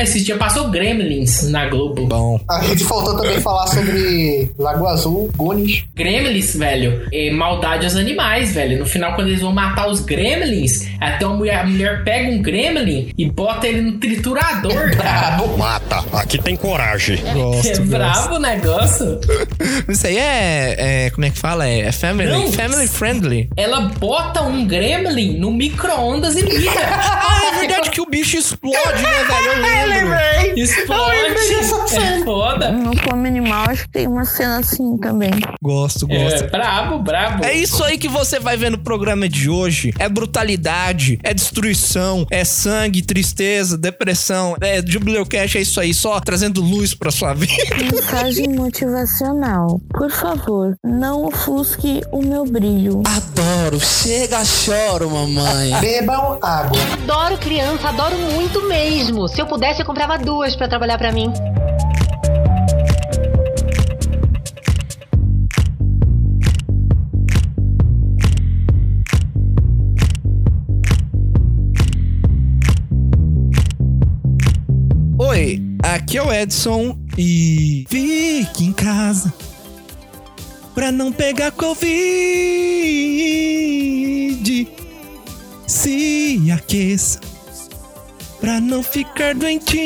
Esse dia passou Gremlins na Globo. Bom. A gente faltou também falar sobre Lagoa Azul, Goonies. Gremlins, velho, é maldade aos animais, velho. No final, quando eles vão matar os Gremlins, até a mulher, a mulher pega um Gremlin e bota ele no triturador, cara. Mata. Aqui tem coragem. Gosto, É gosto. bravo o negócio. Isso aí é, é- Como é que fala? É, é family, Não. family friendly. Ela bota um Gremlin no micro-ondas e liga. Ah, é verdade que o bicho explode, né, velho? Eu lembro. Explode. É foda. No Fome Animal, acho que tem uma cena assim também. Gosto, gosto. É, brabo, brabo. É isso aí que você vai ver no programa de hoje. É brutalidade, é destruição, é sangue, tristeza, depressão. É Jubileu Cash, é isso aí, só trazendo luz pra sua vida. Mensagem motivacional. Por favor, não ofusque o meu brilho. Adoro. Chega, choro, mamãe. Bebam água. Adoro criança, adoro muito mesmo. Se eu pudesse, eu comprava duas pra trabalhar pra mim. Oi, aqui é o Edson e fique em casa pra não pegar Covid. Se aqueça pra não ficar doentinho.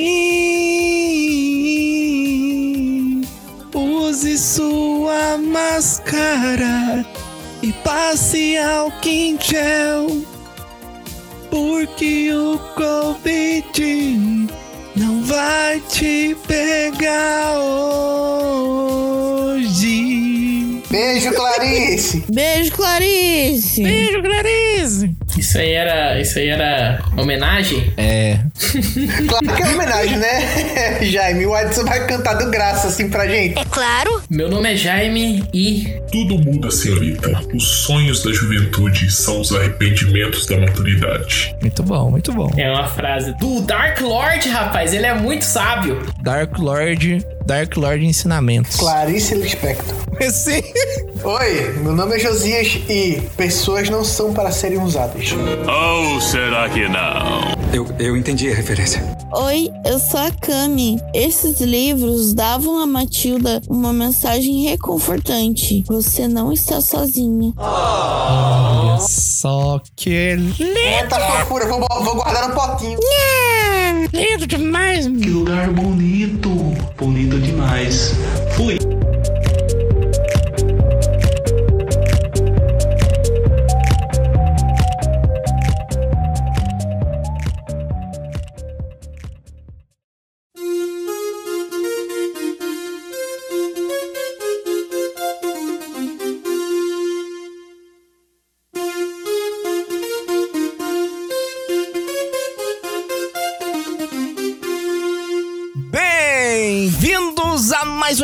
Use sua máscara e passe álcool em gel. Porque o Covid não vai te pegar hoje. Beijo, Clarice. Beijo, Clarice! Beijo, Clarice. Isso aí era. Isso aí era homenagem? É. Claro que é homenagem, né? Jaime, o Edson vai cantar do graça assim pra gente. Meu nome é Jaime e. Tudo muda, senhorita. Os sonhos da juventude são os arrependimentos da maturidade. Muito bom, muito bom. É uma frase do Dark Lord, rapaz. Ele é muito sábio. Dark Lord, Dark Lord Ensinamentos. Clarice Lispector. Sim. Oi, meu nome é Josias e pessoas não são para serem usadas. Ou será que não? Eu, eu entendi a referência. Oi, eu sou a Cami. Esses livros davam a Matilda uma mensagem reconfortante. Você não está sozinha. Só que Muita fofura, vou, vou guardar no potinho. lindo demais. Que lugar bonito. Bonito demais. Fui.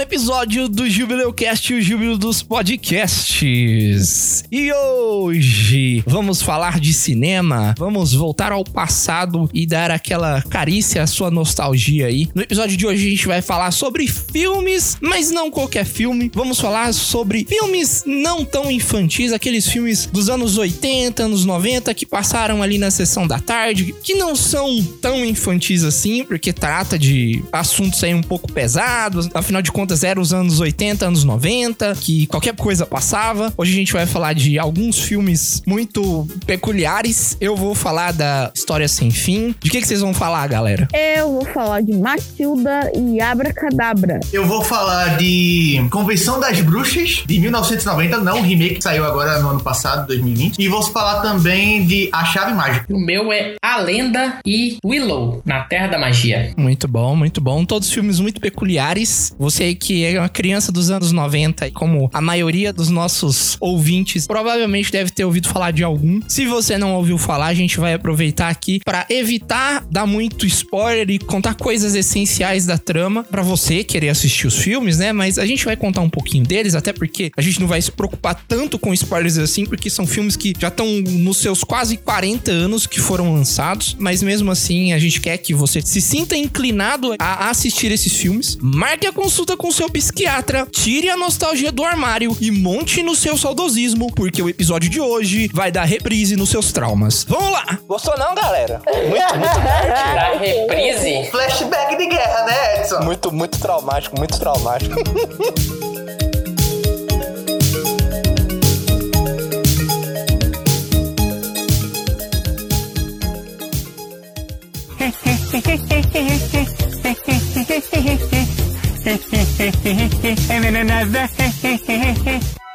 A mais um episódio do Jubileu Cast, o Júbilo dos Podcasts. E hoje vamos falar de cinema, vamos voltar ao passado e dar aquela carícia à sua nostalgia aí. No episódio de hoje a gente vai falar sobre filmes, mas não qualquer filme. Vamos falar sobre filmes não tão infantis, aqueles filmes dos anos 80, anos 90 que passaram ali na sessão da tarde, que não são tão infantis assim, porque trata de assuntos aí um pouco pesados. Afinal de contas, eram os anos 80, anos 90, que qualquer coisa passava. Hoje a gente vai falar de alguns filmes muito peculiares. Eu vou falar da História Sem Fim. De que, que vocês vão falar, galera? Eu vou falar de Matilda e Abracadabra. Eu vou falar de Convenção das Bruxas, de 1990, não o remake que saiu agora no ano passado, 2020. E vou falar também de A Chave Mágica. O meu é A Lenda e Willow, na Terra da Magia. Muito bom, muito bom. Todos filmes muito peculiares. Você você que é uma criança dos anos 90, como a maioria dos nossos ouvintes provavelmente deve ter ouvido falar de algum. Se você não ouviu falar, a gente vai aproveitar aqui para evitar dar muito spoiler e contar coisas essenciais da trama para você querer assistir os filmes, né? Mas a gente vai contar um pouquinho deles, até porque a gente não vai se preocupar tanto com spoilers assim, porque são filmes que já estão nos seus quase 40 anos que foram lançados, mas mesmo assim a gente quer que você se sinta inclinado a assistir esses filmes. Marque a consulta com seu psiquiatra, tire a nostalgia do armário e monte no seu saudosismo, porque o episódio de hoje vai dar reprise nos seus traumas. Vamos lá! Gostou não, galera? Muito, muito nerd. Da reprise? Flashback de guerra, né, Edson? Muito, muito traumático, muito traumático. and then another.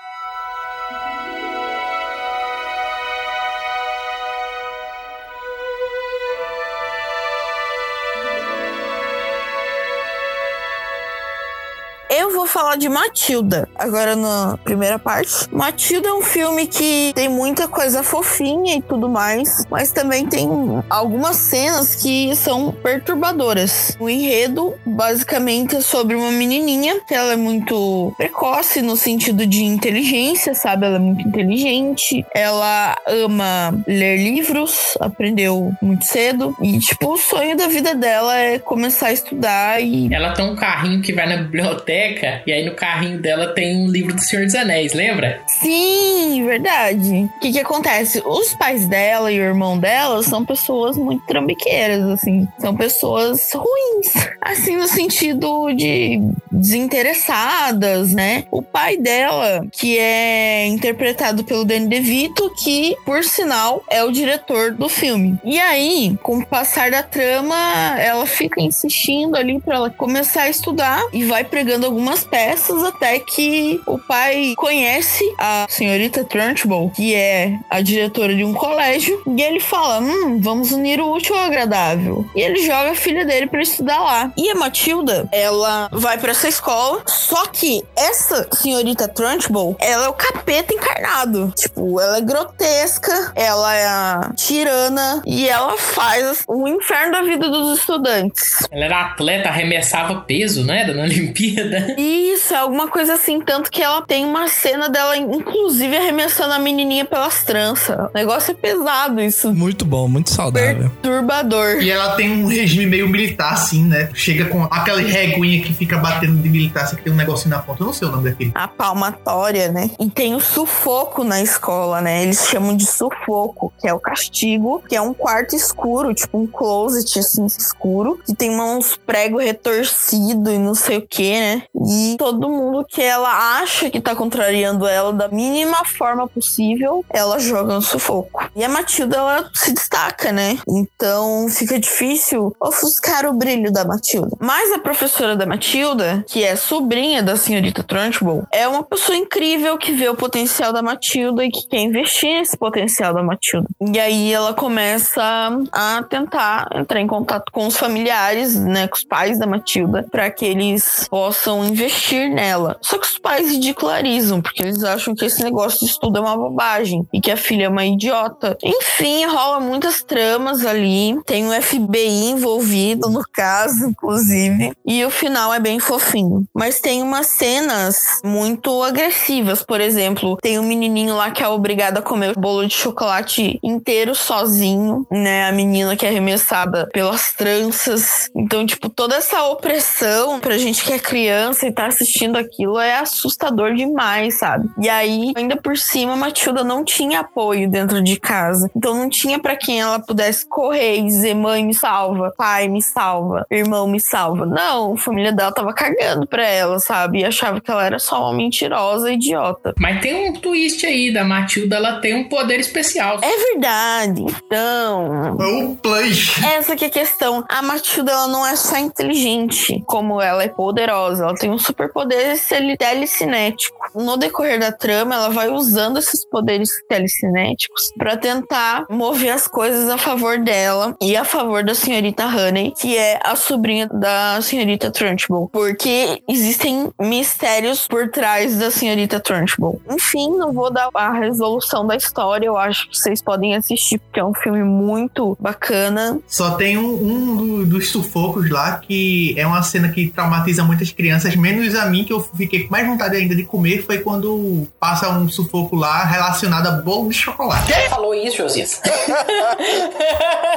Eu vou falar de Matilda, agora na primeira parte. Matilda é um filme que tem muita coisa fofinha e tudo mais, mas também tem algumas cenas que são perturbadoras. O enredo, basicamente, é sobre uma menininha que ela é muito precoce no sentido de inteligência, sabe? Ela é muito inteligente, ela ama ler livros, aprendeu muito cedo e, tipo, o sonho da vida dela é começar a estudar e. Ela tem um carrinho que vai na biblioteca e aí no carrinho dela tem um livro do Senhor dos Anéis, lembra? Sim, verdade. O que que acontece? Os pais dela e o irmão dela são pessoas muito trambiqueiras, assim. São pessoas ruins. Assim, no sentido de desinteressadas, né? O pai dela, que é interpretado pelo Danny DeVito, que, por sinal, é o diretor do filme. E aí, com o passar da trama, ela fica insistindo ali pra ela começar a estudar e vai pregando algumas peças até que o pai conhece a senhorita Trunchbull, que é a diretora de um colégio, e ele fala: Hum, vamos unir o útil ao agradável. E ele joga a filha dele pra estudar lá. E a Matilda, ela vai pra essa escola, só que essa senhorita Trunchbull, ela é o capeta encarnado. Tipo, ela é grotesca, ela é a tirana e ela faz o inferno da vida dos estudantes. Ela era atleta, arremessava peso, né? Na Olimpíada. Isso, é alguma coisa assim. Tanto que ela tem uma cena dela, inclusive, arremessando a menininha pelas tranças. O negócio é pesado, isso. Muito bom, muito saudável. Perturbador. E ela tem um regime meio militar, assim, né? Chega com aquela reguinha que fica batendo de militar, assim, que tem um negocinho na ponta. Eu não sei o nome daquele. A palmatória, né? E tem o sufoco na escola, né? Eles chamam de sufoco, que é o castigo, que é um quarto escuro, tipo um closet, assim, escuro, que tem uns pregos retorcidos e não sei o que, né? E todo mundo que ela acha que tá contrariando ela da mínima forma possível, ela joga no sufoco. E a Matilda, ela se destaca, né? Então fica difícil ofuscar o brilho da Matilda. Mas a professora da Matilda, que é sobrinha da senhorita Trunchbull, é uma pessoa incrível que vê o potencial da Matilda e que quer investir nesse potencial da Matilda. E aí ela começa a tentar entrar em contato com os familiares, né, com os pais da Matilda, para que eles possam investir nela. Só que os pais ridicularizam, porque eles acham que esse negócio de estudo é uma bobagem e que a filha é uma idiota. Enfim, rola muitas tramas ali. Tem o FBI envolvido no caso, inclusive. E o final é bem fofinho. Mas tem umas cenas muito agressivas. Por exemplo, tem um menininho lá que é obrigado a comer o bolo de chocolate inteiro sozinho, né? A menina que é arremessada pelas tranças. Então, tipo, toda essa opressão pra gente que é criança e tá assistindo aquilo é assustador demais, sabe? E aí, ainda por cima, a Matilda não tinha apoio dentro de casa. Então não tinha para quem ela pudesse correr e dizer: mãe, me salva, pai, me salva, irmão, me salva. Não, a família dela tava cagando pra ela, sabe? E achava que ela era só uma mentirosa idiota. Mas tem um twist aí da Matilda, ela tem um poder especial. É verdade. Então. É um plus. Essa que é a questão. A Matilda, ela não é só inteligente, como ela é poderosa. Ela tem um superpoder telecinético. no decorrer da trama, ela vai usando esses poderes telecinéticos pra tentar mover as coisas a favor dela e a favor da senhorita Honey, que é a sobrinha da senhorita Trunchbull. Porque existem mistérios por trás da senhorita Trunchbull. Enfim, não vou dar a resolução da história, eu acho que vocês podem assistir, porque é um filme muito bacana. Só tem um, um do- dos sufocos lá que é uma cena que traumatiza muitas crianças, menos a mim, que eu fiquei com mais vontade ainda de comer, foi quando passa um sufoco lá relacionado a bolo de chocolate. Quem falou isso, Josias?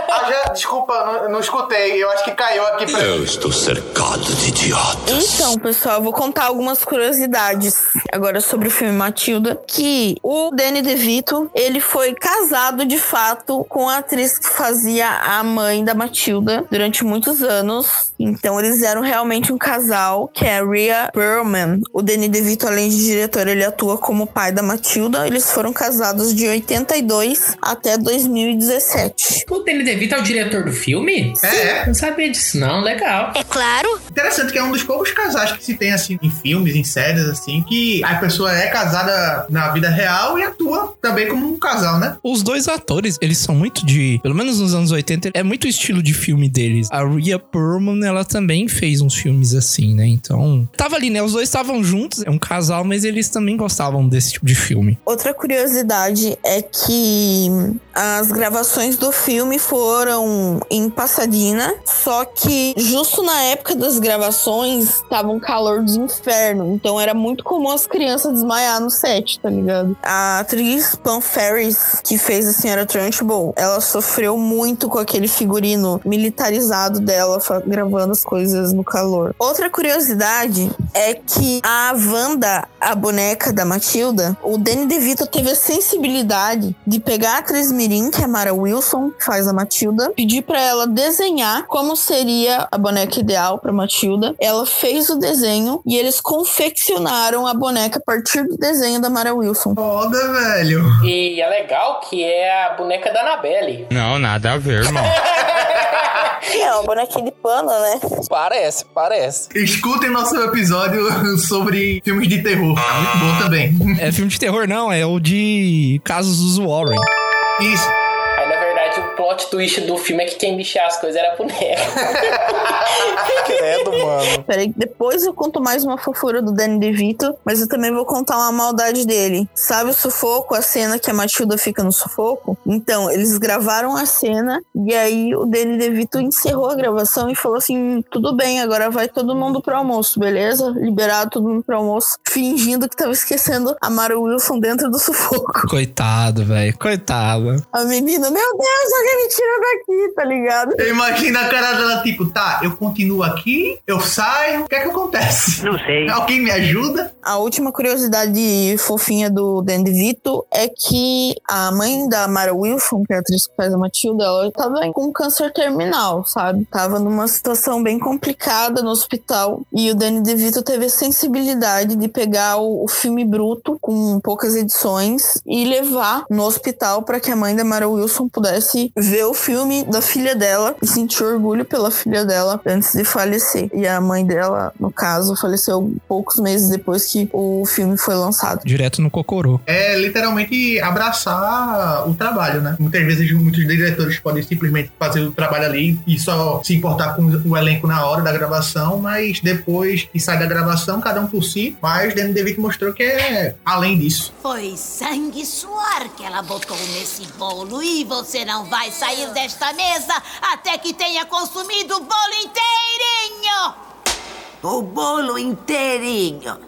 Ah, já, desculpa, não, não escutei. Eu acho que caiu aqui pra Eu estou cercado de idiotas. Então, pessoal, eu vou contar algumas curiosidades agora sobre o filme Matilda, que o Danny DeVito, ele foi casado de fato com a atriz que fazia a mãe da Matilda durante muitos anos. Então, eles eram realmente um casal, que é a Rhea Perlman. O Danny DeVito, além de diretor, ele atua como pai da Matilda. Eles foram casados de 82 até 2017. O Danny DeVito é o diretor do filme? É. Não sabia disso, não. Legal. É claro. Interessante que é um dos poucos casais que se tem assim em filmes, em séries assim, que a pessoa é casada na vida real e atua também como um casal, né? Os dois atores, eles são muito de. Pelo menos nos anos 80, é muito o estilo de filme deles. A Rhea Perlman, ela também fez uns filmes assim, né? Então. Tava ali, né? Os dois estavam juntos, é um casal, mas eles também gostavam desse tipo de filme. Outra curiosidade é que as gravações do filme foram em Pasadena, só que justo na época das gravações tava um calor do inferno, então era muito comum as crianças desmaiar no set, tá ligado? A atriz Pam Ferris, que fez a Senhora Trunchbull, ela sofreu muito com aquele figurino militarizado dela gravando as coisas no calor. Outra curiosidade é que a Wanda, a boneca da Matilda, o Danny DeVito teve a sensibilidade de pegar a atriz Mirim, que é a Mara Wilson, que faz a Matilda, pedir pra ela desenhar como seria a boneca ideal pra Matilda. Ela fez o desenho e eles confeccionaram a boneca a partir do desenho da Mara Wilson. Foda, velho. E é legal que é a boneca da Annabelle. Não, nada a ver, irmão. É uma bonequinha de pano, né? Parece, parece. Escutem nosso episódio sobre filmes de terror. Muito bom também. é filme de terror, não, é o de Casos dos Warren. Isso. Plot twist do filme é que quem mexia as coisas era a boneca. Credo, mano. Peraí, depois eu conto mais uma fofura do Danny DeVito, mas eu também vou contar uma maldade dele. Sabe o sufoco, a cena que a Matilda fica no sufoco? Então, eles gravaram a cena e aí o Danny DeVito encerrou a gravação e falou assim: tudo bem, agora vai todo mundo pro almoço, beleza? Liberado todo mundo pro almoço, fingindo que tava esquecendo a Mara Wilson dentro do sufoco. Coitado, velho. Coitado. A menina, meu Deus, alguém me tira daqui, tá ligado? Eu imagino a cara dela, tipo, tá, eu continuo aqui, eu saio, o que é que acontece? Não sei. Alguém me ajuda? A última curiosidade fofinha do Dan DeVito é que a mãe da Mara Wilson, que é a atriz que faz a Matilda, ela tava com câncer terminal, sabe? Tava numa situação bem complicada no hospital. E o Danny DeVito teve a sensibilidade de pegar o, o filme bruto, com poucas edições, e levar no hospital para que a mãe da Mara Wilson pudesse ver o filme da filha dela e sentir orgulho pela filha dela antes de falecer. E a mãe dela, no caso, faleceu poucos meses depois que o filme foi lançado. Direto no Cocorô. É literalmente abraçar o trabalho, né? Muitas vezes muitos diretores podem simplesmente fazer o trabalho ali e só se importar com o elenco na hora da gravação, mas depois que sai da gravação, cada um por si. Mas Danny DeVito mostrou que é além disso. Foi sangue e suor que ela botou nesse bolo e você não vai sair desta mesa até que tenha consumido o bolo inteirinho! O bolo inteirinho.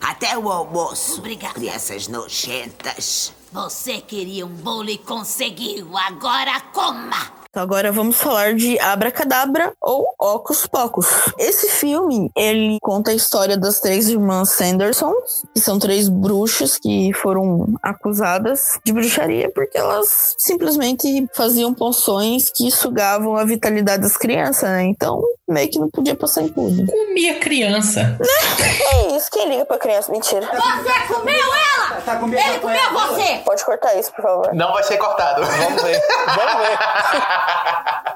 Até o almoço. Obrigada. Crianças nojentas. Você queria um bolo e conseguiu, agora coma! Então agora vamos falar de Abracadabra ou Ocus Pocus. Esse filme, ele conta a história das três irmãs Sanderson, que são três bruxas que foram acusadas de bruxaria porque elas simplesmente faziam poções que sugavam a vitalidade das crianças, né? Então, meio que não podia passar em tudo. Comia criança. É isso que briga pra criança. Mentira. Você comeu ela! Tá com Ele comeu você! Pode cortar isso, por favor. Não vai ser cortado. Vamos ver. Vamos ver.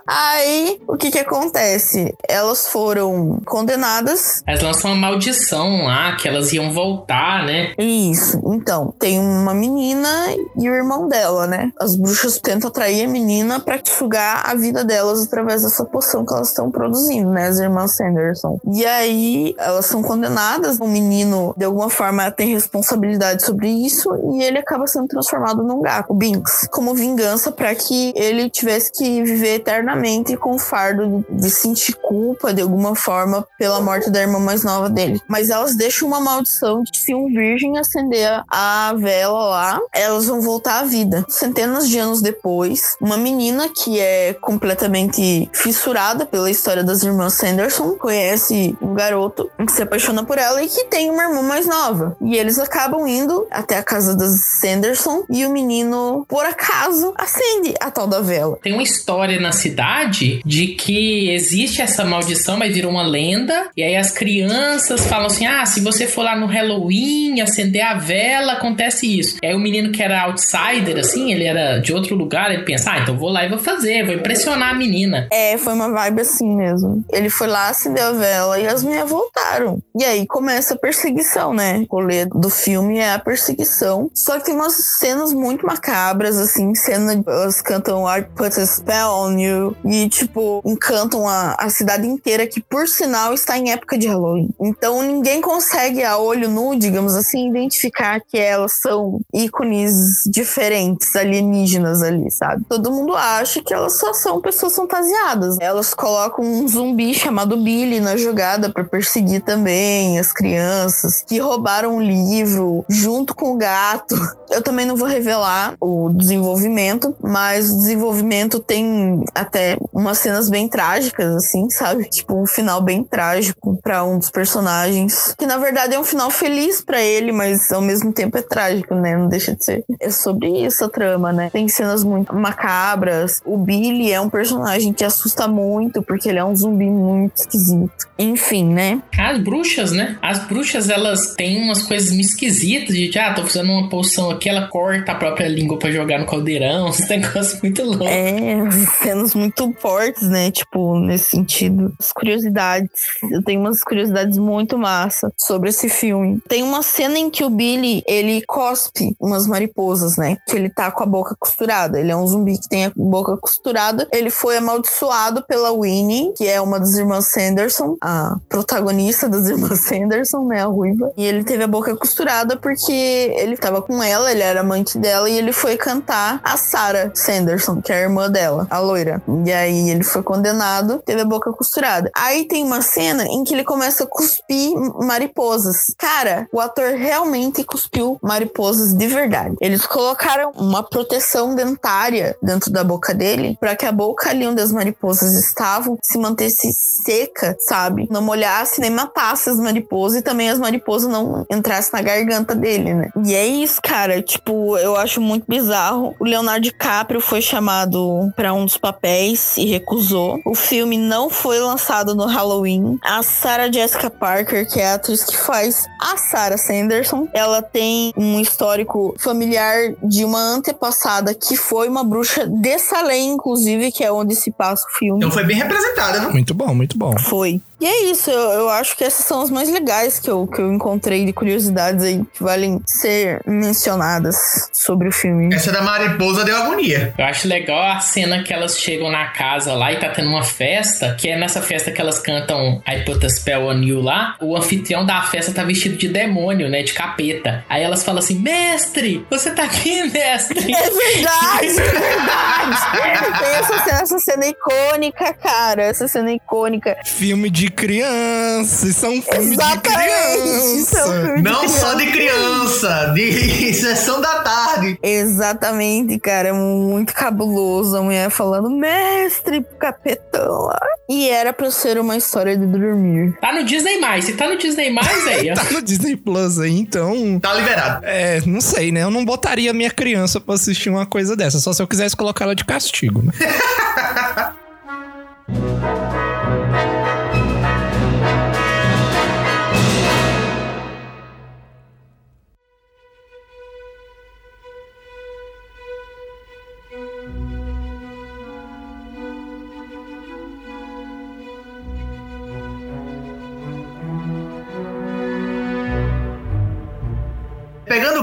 Aí, o que que acontece? Elas foram condenadas. Elas lançam uma maldição lá, que elas iam voltar, né? Isso. Então, tem uma menina e o irmão dela, né? As bruxas tentam atrair a menina pra sugar a vida delas através dessa poção que elas estão produzindo, né? As irmãs Sanderson. E aí, elas são condenadas. O menino, de alguma forma, tem responsabilidade sobre isso e ele acaba sendo transformado num gato, o Binks, como vingança para que ele tivesse que viver eternamente com o fardo de sentir culpa de alguma forma pela morte da irmã mais nova dele. Mas elas deixam uma maldição de se um virgem acender a vela lá, elas vão voltar à vida. Centenas de anos depois, uma menina que é completamente fissurada pela história das irmãs Sanderson conhece um garoto que se apaixona por ela e que tem uma irmã mais nova. E eles acabam indo até a casa das Sanderson e o menino, por acaso, acende a tal da vela. Tem uma história na cidade de que existe essa maldição, mas virou uma lenda. E aí as crianças falam assim: ah, se você for lá no Halloween acender a vela, acontece isso. E aí o menino que era outsider, assim, ele era de outro lugar, ele pensa: ah, então vou lá e vou fazer, vou impressionar a menina. É, foi uma vibe assim mesmo. Ele foi lá, acendeu a vela e as meninas voltaram. E aí começa a perseguição, né? O rolê do filme é a perseguição. Só que tem umas cenas muito macabras, assim, cena elas cantam I put a spell on you. E, tipo, encantam a, a cidade inteira, que por sinal está em época de Halloween. Então ninguém consegue a olho nu, digamos assim, identificar que elas são ícones diferentes, alienígenas ali, sabe? Todo mundo acha que elas só são pessoas fantasiadas. Elas colocam um zumbi chamado Billy na jogada para perseguir também as crianças que roubaram o livro junto com o gato. Eu também não vou revelar o desenvolvimento, mas o desenvolvimento tem até umas cenas bem trágicas, assim, sabe? Tipo, um final bem trágico para um dos personagens. Que na verdade é um final feliz para ele, mas ao mesmo tempo é trágico, né? Não deixa de ser. É sobre isso a trama, né? Tem cenas muito macabras. O Billy é um personagem que assusta muito, porque ele é um zumbi muito esquisito. Enfim, né? As bruxas, né? As bruxas, elas têm umas coisas meio esquisitas de, ah, tô fazendo uma poção aqui, ela corta a própria língua para jogar no caldeirão. Uns negócios muito loucos. É, cenas muito fortes, né? Tipo, nesse sentido. As curiosidades. Eu tenho umas curiosidades muito massa sobre esse filme. Tem uma cena em que o Billy, ele cospe umas mariposas, né? Que ele tá com a boca costurada. Ele é um zumbi que tem a boca costurada. Ele foi amaldiçoado pela Winnie, que é uma das irmãs Sanderson, a protagonista das irmãs Sanderson, né? A ruiva. E ele teve a boca costurada porque ele tava com ela, ele era amante dela, e ele foi cantar a Sarah Sanderson, que é a irmã dela, a loira. E aí ele foi condenado, teve a boca costurada. Aí tem uma cena em que ele começa a cuspir mariposas. Cara, o ator realmente cuspiu mariposas de verdade. Eles colocaram uma proteção dentária dentro da boca dele para que a boca ali onde as mariposas estavam se mantesse seca, sabe? Não molhasse nem matasse as mariposas e também as mariposas não entrassem na garganta dele, né? E é isso, cara. Tipo, eu acho muito bizarro. O Leonardo DiCaprio foi chamado para um dos papéis e recusou. O filme não foi lançado no Halloween. A Sarah Jessica Parker, que é a atriz que faz a Sarah Sanderson, ela tem um histórico familiar de uma antepassada que foi uma bruxa de Salem, inclusive, que é onde se passa o filme. Então foi bem representada, né? Muito bom, muito bom. Foi. E é isso, eu, eu, acho que essas são as mais legais que eu, que eu encontrei de curiosidades aí que valem ser mencionadas sobre o filme. Essa da mariposa deu agonia. Eu acho legal a cena que elas chegam na casa lá e tá tendo uma festa, que é nessa festa que elas cantam I Put a Spell on You lá. O anfitrião da festa tá vestido de demônio, né? De capeta. Aí elas falam assim: Mestre, você tá aqui, mestre? É verdade, é verdade. Tem essa cena, essa cena icônica, cara. Essa cena icônica. Filme de criança. Isso é um filme Exatamente, de criança. Isso é um filme Não de só de criança, de sessão da tarde. Exatamente, cara. É muito cabuloso. A mulher falando, mestre, capetão lá. E era pra ser uma história de dormir. Tá no Disney+. Se tá no Disney+, aí, ó. tá no Disney Plus aí, então... Tá liberado. É, não sei, né? Eu não botaria minha criança pra assistir uma coisa dessa. Só se eu quisesse colocar ela de castigo, né?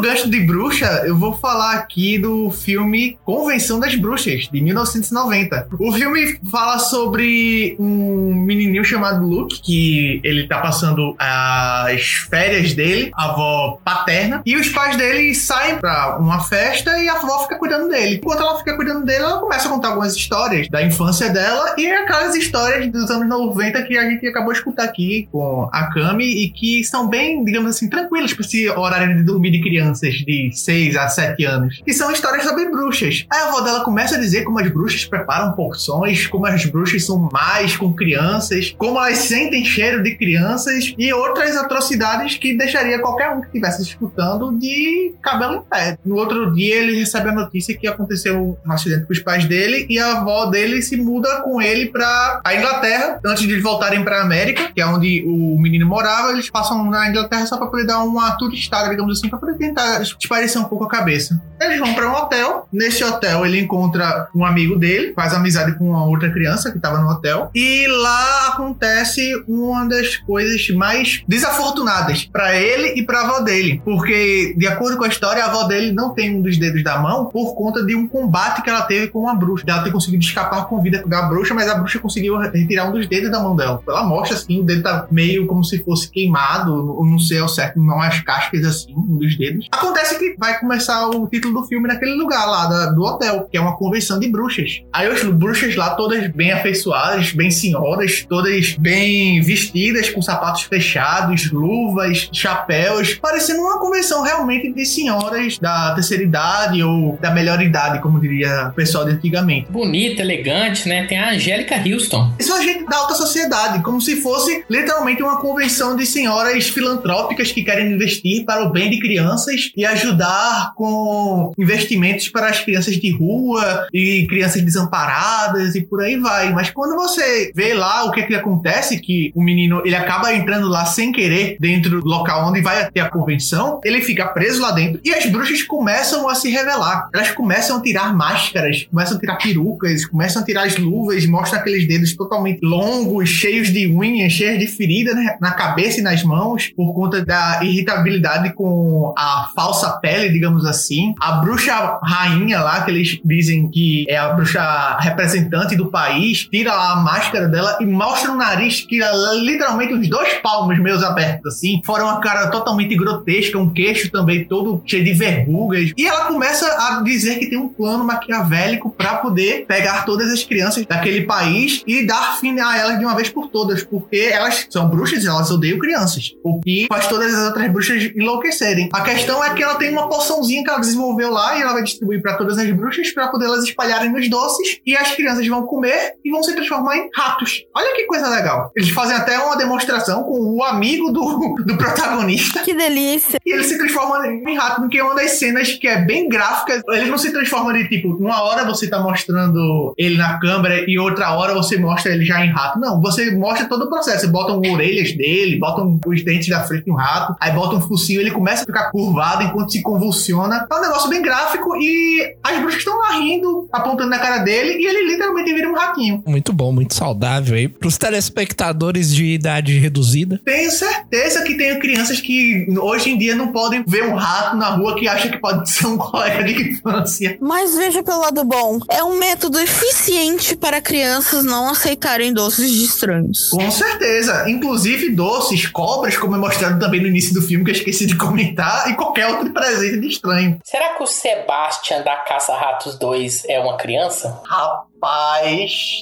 gancho de bruxa, eu vou falar aqui do filme Convenção das Bruxas, de 1990. O filme fala sobre um menininho chamado Luke, que ele tá passando as férias dele, a avó paterna, e os pais dele saem pra uma festa e a avó fica cuidando dele. Enquanto ela fica cuidando dele, ela começa a contar algumas histórias da infância dela e aquelas histórias dos anos 90 que a gente acabou de escutar aqui com a Cami e que são bem, digamos assim, tranquilas para esse horário de dormir de crianças de 6 a 7 anos. E são histórias sobre bruxas. Aí a avó dela começa a dizer como as bruxas preparam porções, como as bruxas são mais com crianças, como elas sentem cheiro de crianças e outras atrocidades que deixaria qualquer um que estivesse escutando de cabelo em pé. No outro dia ele recebe a notícia que aconteceu um acidente com os pais dele e a avó dele se muda com ele para a Inglaterra antes de eles voltarem para América, que é onde o menino morava. Eles passam na Inglaterra só para poder dar uma turistada, digamos assim, para poder tentar esparecer um pouco a cabeça. Eles vão para um hotel. Nesse hotel ele encontra um amigo dele, faz amizade com uma outra criança que estava no hotel e lá acontece uma das coisas mais desafortunadas para ele e para a avó dele, porque de acordo com a história a avó dele não tem um dos dedos da mão por conta de um combate que ela teve com uma bruxa. Ela ter conseguido escapar com vida da bruxa, mas a bruxa conseguiu retirar um dos dedos da mão dela. Ela mostra assim, o dedo tá meio como se fosse queimado, não sei ao certo, não as cascas assim, um dos dedos. Acontece que vai começar o título do filme naquele lugar lá da, do hotel, que é uma convenção de bruxas. Aí as bruxas lá todas bem afeiçoadas, bem senhoras, todas bem vestidas, com sapatos fechados, luvas, chapéus, parecendo uma convenção realmente de senhoras da terceira idade ou da melhor idade, como diria o pessoal de antigamente. Bonita, elegante, né? Tem a Angélica Houston. Isso é gente da alta sociedade, como se fosse literalmente uma convenção de senhoras filantrópicas que querem investir para o bem de crianças e ajudar com investimentos para as crianças de rua e crianças desamparadas e por aí vai. Mas quando você vê lá o que, é que acontece, que o menino ele acaba entrando lá sem querer dentro do local onde vai ter a convenção, ele fica preso lá dentro e as bruxas começam a se revelar. Elas começam a tirar máscaras, começam a tirar perucas, começam a tirar as luvas, mostram aqueles dedos totalmente longos, cheios de unhas, cheios de feridas na cabeça e nas mãos por conta da irritabilidade com a falsa pele, digamos assim. A bruxa rainha lá, que eles dizem que é a bruxa representante do país, tira lá a máscara dela e mostra o nariz que literalmente uns dois palmos meus abertos assim, fora uma cara totalmente grotesca, um queixo também todo cheio de verrugas. E ela começa a dizer que tem um plano maquiavélico para poder pegar todas as crianças daquele país e dar fim a elas de uma vez por todas, porque elas são bruxas e elas odeiam crianças, o que faz todas as outras bruxas enlouquecerem. A questão é que ela tem uma poçãozinha que ela desenvolveu lá e ela vai distribuir para todas as bruxas para poder elas espalharem nos doces e as crianças vão comer e vão se transformar em ratos. Olha que coisa legal. Eles fazem até uma demonstração com o amigo do, do protagonista. Que delícia. E ele se transforma em rato, porque é uma das cenas que é bem gráfica. Ele não se transforma de tipo, uma hora você tá mostrando ele na câmera e outra hora você mostra ele já em rato. Não, você mostra todo o processo. Você bota orelhas dele, botam os dentes da frente de um rato, aí bota um focinho, ele começa a ficar curvado enquanto se convulsiona. É um negócio bem gráfico e as bruxas estão lá rindo, apontando na cara dele e ele literalmente vira um ratinho. Muito bom, muito saudável aí. Pros telespectadores de idade reduzida. Tenho certeza que tem crianças que hoje em dia não podem ver um rato na rua que acha que pode ser um colega de infância. Mas veja pelo lado bom, é um método eficiente para crianças não aceitarem doces de estranhos. Com certeza. Inclusive doces, cobras, como é mostrado também no início do filme, que eu esqueci de comentar, e qualquer outro presente de estranho. Será que o Sebastian da Caça Ratos 2 é uma criança? Rapaz.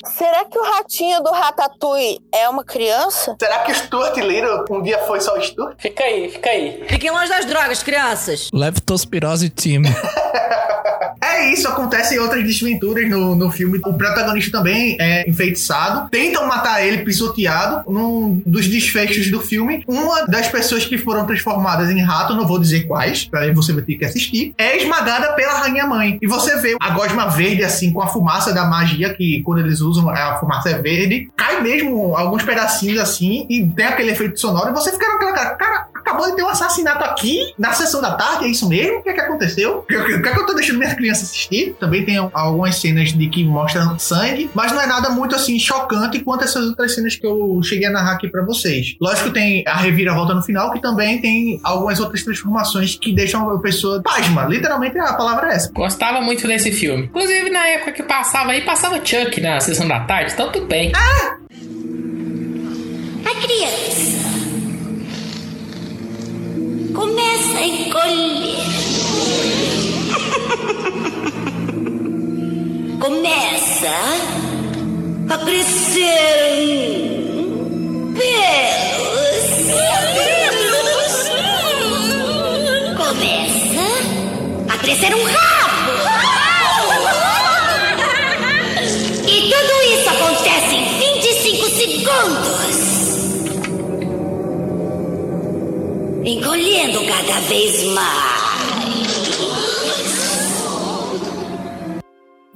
Será que o ratinho do Ratatouille é uma criança? Será que o Stuart Little um dia foi só o Stuart? Fica aí, fica aí. Fiquem longe das drogas, crianças. Leptospirose Team. É isso, acontece em outras desventuras no, no filme. O protagonista também é enfeitiçado. Tentam matar ele pisoteado. Num dos desfechos do filme, uma das pessoas que foram transformadas em rato, não vou dizer quais, pra aí você vai ter que assistir, é esmagada pela rainha mãe. E você vê a gosma verde, assim, com a fumaça da magia, que quando eles usam a fumaça é verde, cai mesmo alguns pedacinhos assim, e tem aquele efeito sonoro, e você fica naquela cara, cara, acabou de ter um assassinato aqui na sessão da tarde, é isso mesmo? O que é que aconteceu? O que, é que eu tô deixando minhas crianças assistir? Também tem algumas cenas de que mostram sangue, mas não é nada muito assim chocante quanto essas outras cenas que eu cheguei a narrar aqui pra vocês. Lógico tem a reviravolta no final, que também tem algumas outras transformações que deixam a pessoa pasma. Literalmente a palavra é essa. Gostava muito desse filme. Inclusive, na época que passava aí, passava Chuck na sessão da tarde, então tudo bem. Ah! A criança começa a encolher. começa a crescer pelos. Começa a crescer um rabo. Encolhendo cada vez mais.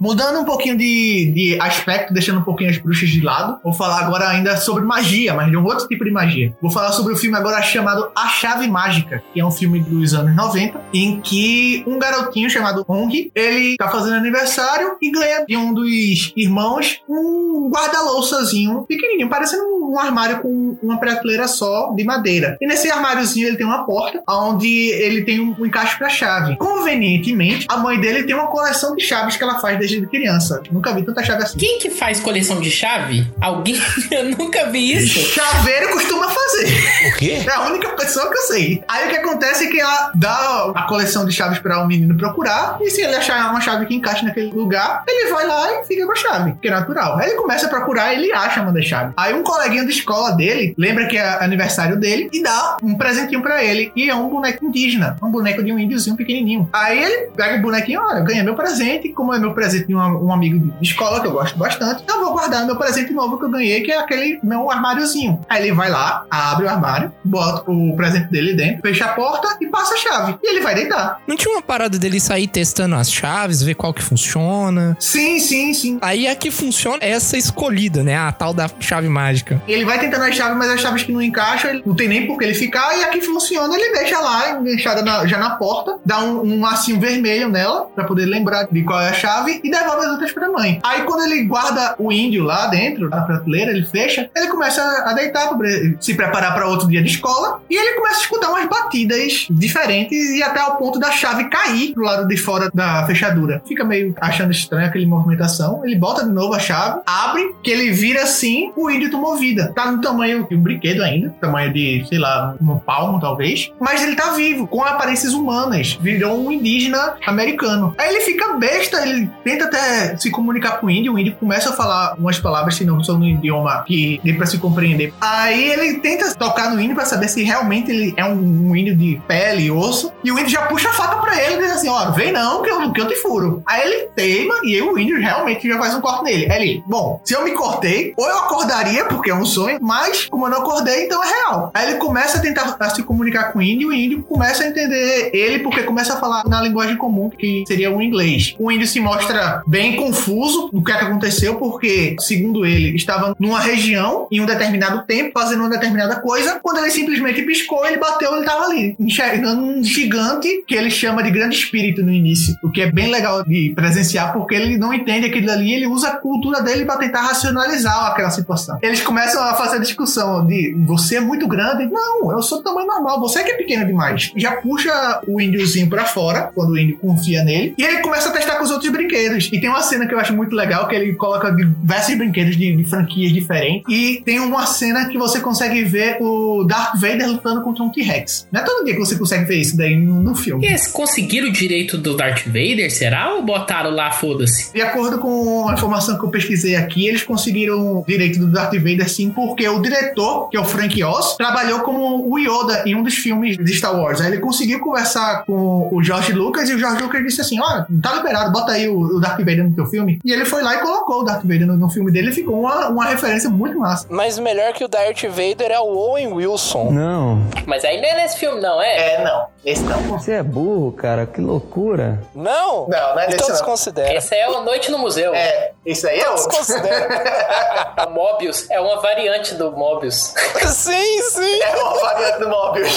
Mudando um pouquinho de, de aspecto, deixando um pouquinho as bruxas de lado, vou falar agora ainda sobre magia, mas de um outro tipo de magia. Vou falar sobre o filme agora chamado A Chave Mágica, que é um filme dos anos 90, em que um garotinho chamado Hong, ele tá fazendo aniversário e ganha de um dos irmãos um guarda-louçazinho pequenininho, parecendo um armário com uma prateleira só de madeira. E nesse armáriozinho ele tem uma porta, onde ele tem um, um encaixe pra chave. Convenientemente, a mãe dele tem uma coleção de chaves que ela faz desde criança. Nunca vi tanta chave assim. Quem que faz coleção de chave? Alguém? Eu nunca vi isso. Chaveiro costuma fazer. O quê? É a única pessoa que eu sei. Aí o que acontece é que ela dá a coleção de chaves para o um menino procurar, e se ele achar uma chave que encaixa naquele lugar, ele vai lá e fica com a chave, que é natural. Aí ele começa a procurar e ele acha uma das chaves. Aí um coleguinha da escola dele lembra que é aniversário dele e dá um presentinho para ele, e é um boneco indígena, um boneco de um índiozinho pequenininho. Aí ele pega o bonequinho, olha, ganha meu presente, como é meu presente de um, um amigo de escola que eu gosto bastante, eu vou guardar meu presente novo que eu ganhei, que é aquele meu armáriozinho. Aí ele vai lá, abre o armário, bota o presente dele dentro, fecha a porta e passa a chave. E ele vai deitar. Não tinha uma parada dele sair testando as chaves, ver qual que funciona? Sim, sim, sim. Aí a que funciona é essa escolhida, né? A tal da chave mágica. Ele vai tentando as chaves, mas as chaves que não encaixam, ele não tem nem por que ele ficar. E a que funciona, ele deixa lá, na, já na porta, dá um, um lacinho vermelho nela, pra poder lembrar de qual é a chave, e devolve as outras pra mãe. Aí quando ele guarda o índio lá dentro, na prateleira, ele fecha, ele começa a deitar, pra se preparar para outro dia de escola, e ele começa a escutar umas batidas diferentes e até ao ponto da chave cair pro lado de fora da fechadura. Fica meio achando estranho aquele movimentação. Ele bota de novo a chave, abre, que ele vira assim, o índio tomou vida. Tá no tamanho de um brinquedo ainda, tamanho de, sei lá, um palmo talvez, mas ele tá vivo, com aparências humanas. Virou um indígena americano. Aí ele fica besta, ele tenta até se comunicar com o índio, o índio começa a falar umas palavras que não são no idioma que dê pra se compreender. Aí ele tenta tocar no índio pra saber se realmente ele é um, um índio de pele e osso, e o índio já puxa a faca pra ele e diz assim, ó, vem não, que eu, que eu te furo. Aí ele teima e aí o índio realmente já faz um corte nele. Ele, bom, se eu me cortei, ou eu acordaria, porque é um sonho, mas como eu não acordei, então é real. Aí ele começa a tentar a se comunicar com o índio, e o índio começa a entender ele, porque começa a falar na linguagem comum, que seria o inglês. O índio se mostra bem confuso do que, é que aconteceu, porque, segundo ele, estava numa região em um determinado tempo, fazendo uma determinada coisa, quando ele simplesmente piscou, ele bateu, ele estava ali, enxergando um gigante que ele chama de grande espírito no início, o que é bem legal de presenciar, porque ele não entende aquilo ali, ele usa a cultura dele para tentar racionalizar aquela situação. Eles começam a fazer a discussão de você é muito grande, não, eu sou do tamanho normal, você é que é pequeno demais. Já puxa o índiozinho para fora, quando o índio confia nele, e ele começa a testar com os outros brinquedos. E tem uma cena que eu acho muito legal, que ele coloca diversos brinquedos de, de franquias diferentes, e tem uma cena que você consegue ver o Darth Vader lutando contra um T-Rex. Não é todo dia que você consegue ver isso daí no, no filme. Eles conseguiram o direito do Darth Vader, será? Ou botaram lá, foda-se? De acordo com a informação que eu pesquisei aqui, eles conseguiram o direito do Darth Vader sim, porque o diretor, que é o Frank Oz, trabalhou como o Yoda em um dos filmes de Star Wars. Aí ele conseguiu conversar com o George Lucas e o George Lucas disse assim: Ó, oh, tá liberado, bota aí o, o, Darth Vader no teu filme. E ele foi lá e colocou o Darth Vader no, no filme dele e ficou uma, uma referência muito massa. Mas melhor que o Darth Vader é o Owen Wilson. Não. Mas aí não é nesse filme, não, é? É, não. Esse não. Você é burro, cara, que loucura. Não? Não, não é então desconsidera. Esse aí é o Noite no Museu. É, isso aí é outro. Desconsidera. O Mobius é uma variante do Mobius. sim, sim. É uma variante do Mobius.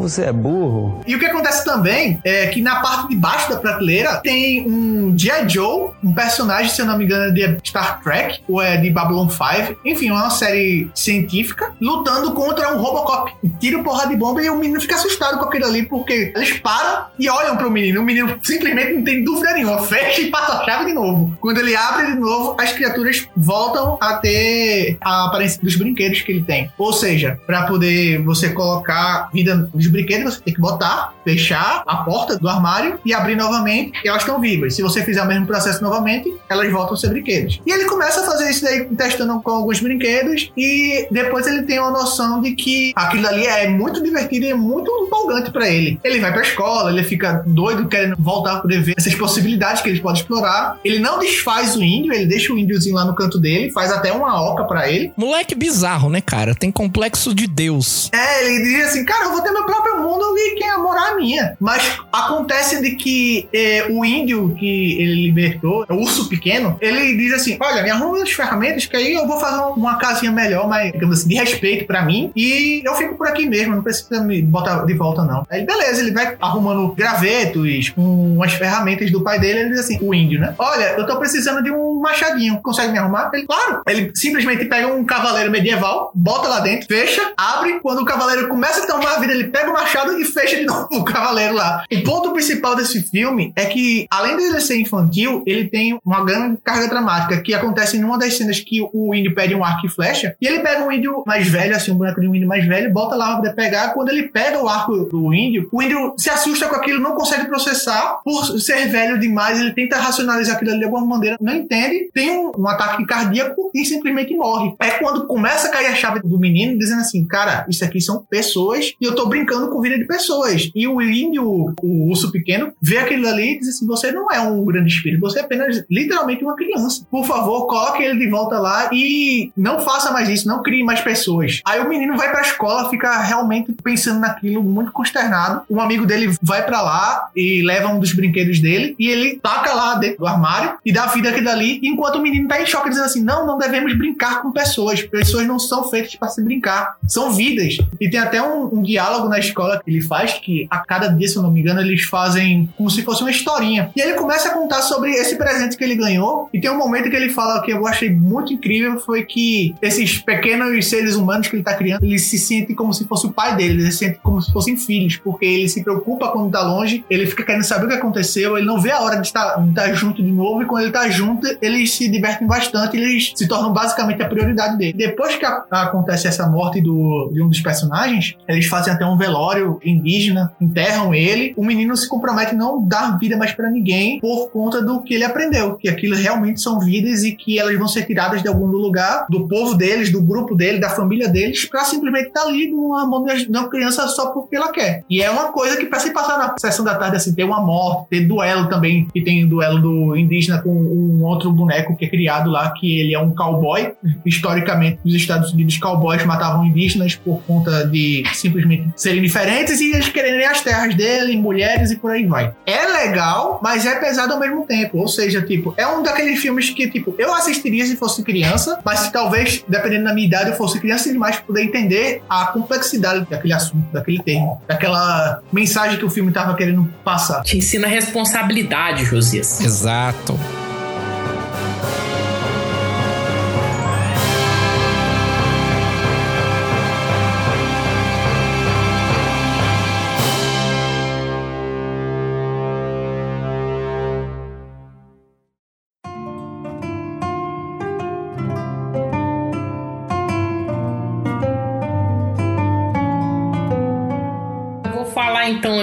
Você é burro. E o que acontece também é que na parte de baixo da prateleira tem um G.I. Joe, um personagem, se eu não me engano, é de Star Trek, ou é de Babylon 5. Enfim, é uma série científica, lutando contra um Robocop. E tira porra de bomba e o menino fica assustado com aquilo ali, porque eles param e olham pro menino. O menino simplesmente não tem dúvida nenhuma, fecha e passa a chave de novo. Quando ele abre de novo, as criaturas voltam a ter a aparência dos brinquedos que ele tem. Ou seja, para poder você colocar vida nos brinquedos, você tem que botar, fechar a porta do armário e abrir novamente e elas estão vivas. Se você fizer o mesmo processo novamente, elas voltam a ser brinquedos. E ele começa a fazer isso daí testando com alguns brinquedos e depois ele tem uma noção de que aquilo ali é muito divertido e é muito empolgante para ele. Ele vai pra escola, ele fica doido querendo voltar a poder ver essas possibilidades que ele pode explorar. Ele não desfaz o índio, ele deixa o índiozinho lá no canto dele, faz até uma oca para ele. Moleque bizarro, né, cara? Tem complexo de Deus. É, ele diz assim, cara, eu vou ter meu próprio mundo e quem morar é minha. Mas acontece de que é, o índio que ele libertou, o urso pequeno, ele diz assim, olha, me arruma as ferramentas que aí eu vou fazer uma casinha melhor, mas digamos assim, de respeito para mim e eu fico por aqui mesmo, não precisa me botar de volta não. Aí beleza, ele vai arrumando gravetos com as ferramentas do pai dele, ele diz assim, o índio, né? Olha, eu tô precisando de um machadinho, consegue me arrumar? Ele, claro. Ele simplesmente pega um cavaleiro medieval, bota lá dentro, fecha, abre, quando o cavaleiro começa a tomar a vida, ele pega o machado e fecha de novo o cavaleiro lá. O ponto principal desse filme é que, além de ele ser infantil, ele tem uma grande carga dramática que acontece em uma das cenas que o índio pede um arco e flecha, e ele pega um índio mais velho, assim, um boneco de um índio mais velho, bota lá pra pegar. Quando ele pega o arco do índio, o índio se assusta com aquilo, não consegue processar, por ser velho demais, ele tenta racionalizar aquilo ali de alguma maneira, não entende, tem um, um ataque cardíaco e simplesmente morre. É quando começa a cair a chave do menino, dizendo assim, cara, isso aqui são pessoas e eu tô brincando com vida de pessoas. E o índio, o urso pequeno, vê aquilo ali e diz assim, você não é um grande espírito, você é apenas literalmente uma criança. Por favor, coloque ele de volta lá e não faça mais isso, não crie mais pessoas. Aí o menino vai pra escola, fica realmente pensando naquilo, muito consternado. Um amigo dele vai para lá e leva um dos brinquedos dele e ele taca lá dentro do armário e dá vida aquilo ali, enquanto o menino tá em choque, dizendo assim: não, não devemos brincar com pessoas. Pessoas não são feitas para se brincar, são vidas. E tem até um, um diálogo na escola que ele faz, que a cada dia, se eu não me engano, eles fazem como se fosse uma historinha. E ele começa a contar sobre esse presente que ele ganhou. E tem um momento que ele fala que eu achei muito incrível: foi que esses pequenos seres humanos que ele tá criando, eles se sentem como se fosse o pai dele, eles se sentem como se fossem filhos, porque ele se preocupa quando tá longe, ele fica querendo saber o que aconteceu, ele não vê a hora de estar, junto de novo, e quando ele tá junto, eles se divertem bastante, eles se tornam basicamente a prioridade dele. Depois que a, acontece essa morte do, de um dos personagens, eles fazem até um velório indígena, enterram ele, o menino se compromete a não dar vida mais para ninguém por conta do que ele aprendeu, que aquilo realmente são vidas e que elas vão ser tiradas de algum lugar, do povo deles, do grupo dele, da família deles, para simplesmente estar tá ali numa mão de uma criança só porque ela quer. E é uma coisa que para se passar na sessão da tarde assim, ter uma morte, ter duelo também, que tem duelo do indígena com um outro boneco que é criado lá, que ele é um cowboy. Historicamente, nos Estados Unidos, cowboys matavam indígenas por conta de simplesmente serem diferentes e eles quererem as terras dele, mulheres e por aí vai. É legal, mas é pesado ao mesmo tempo. Ou seja, tipo, é um daqueles filmes que, tipo, eu assistiria se fosse criança, mas se talvez, dependendo da minha idade, eu fosse criança demais para poder entender a complexidade daquele assunto, daquele termo, daquela mensagem que o filme tava querendo passar. Te ensina responsabilidade, Josias. Exato.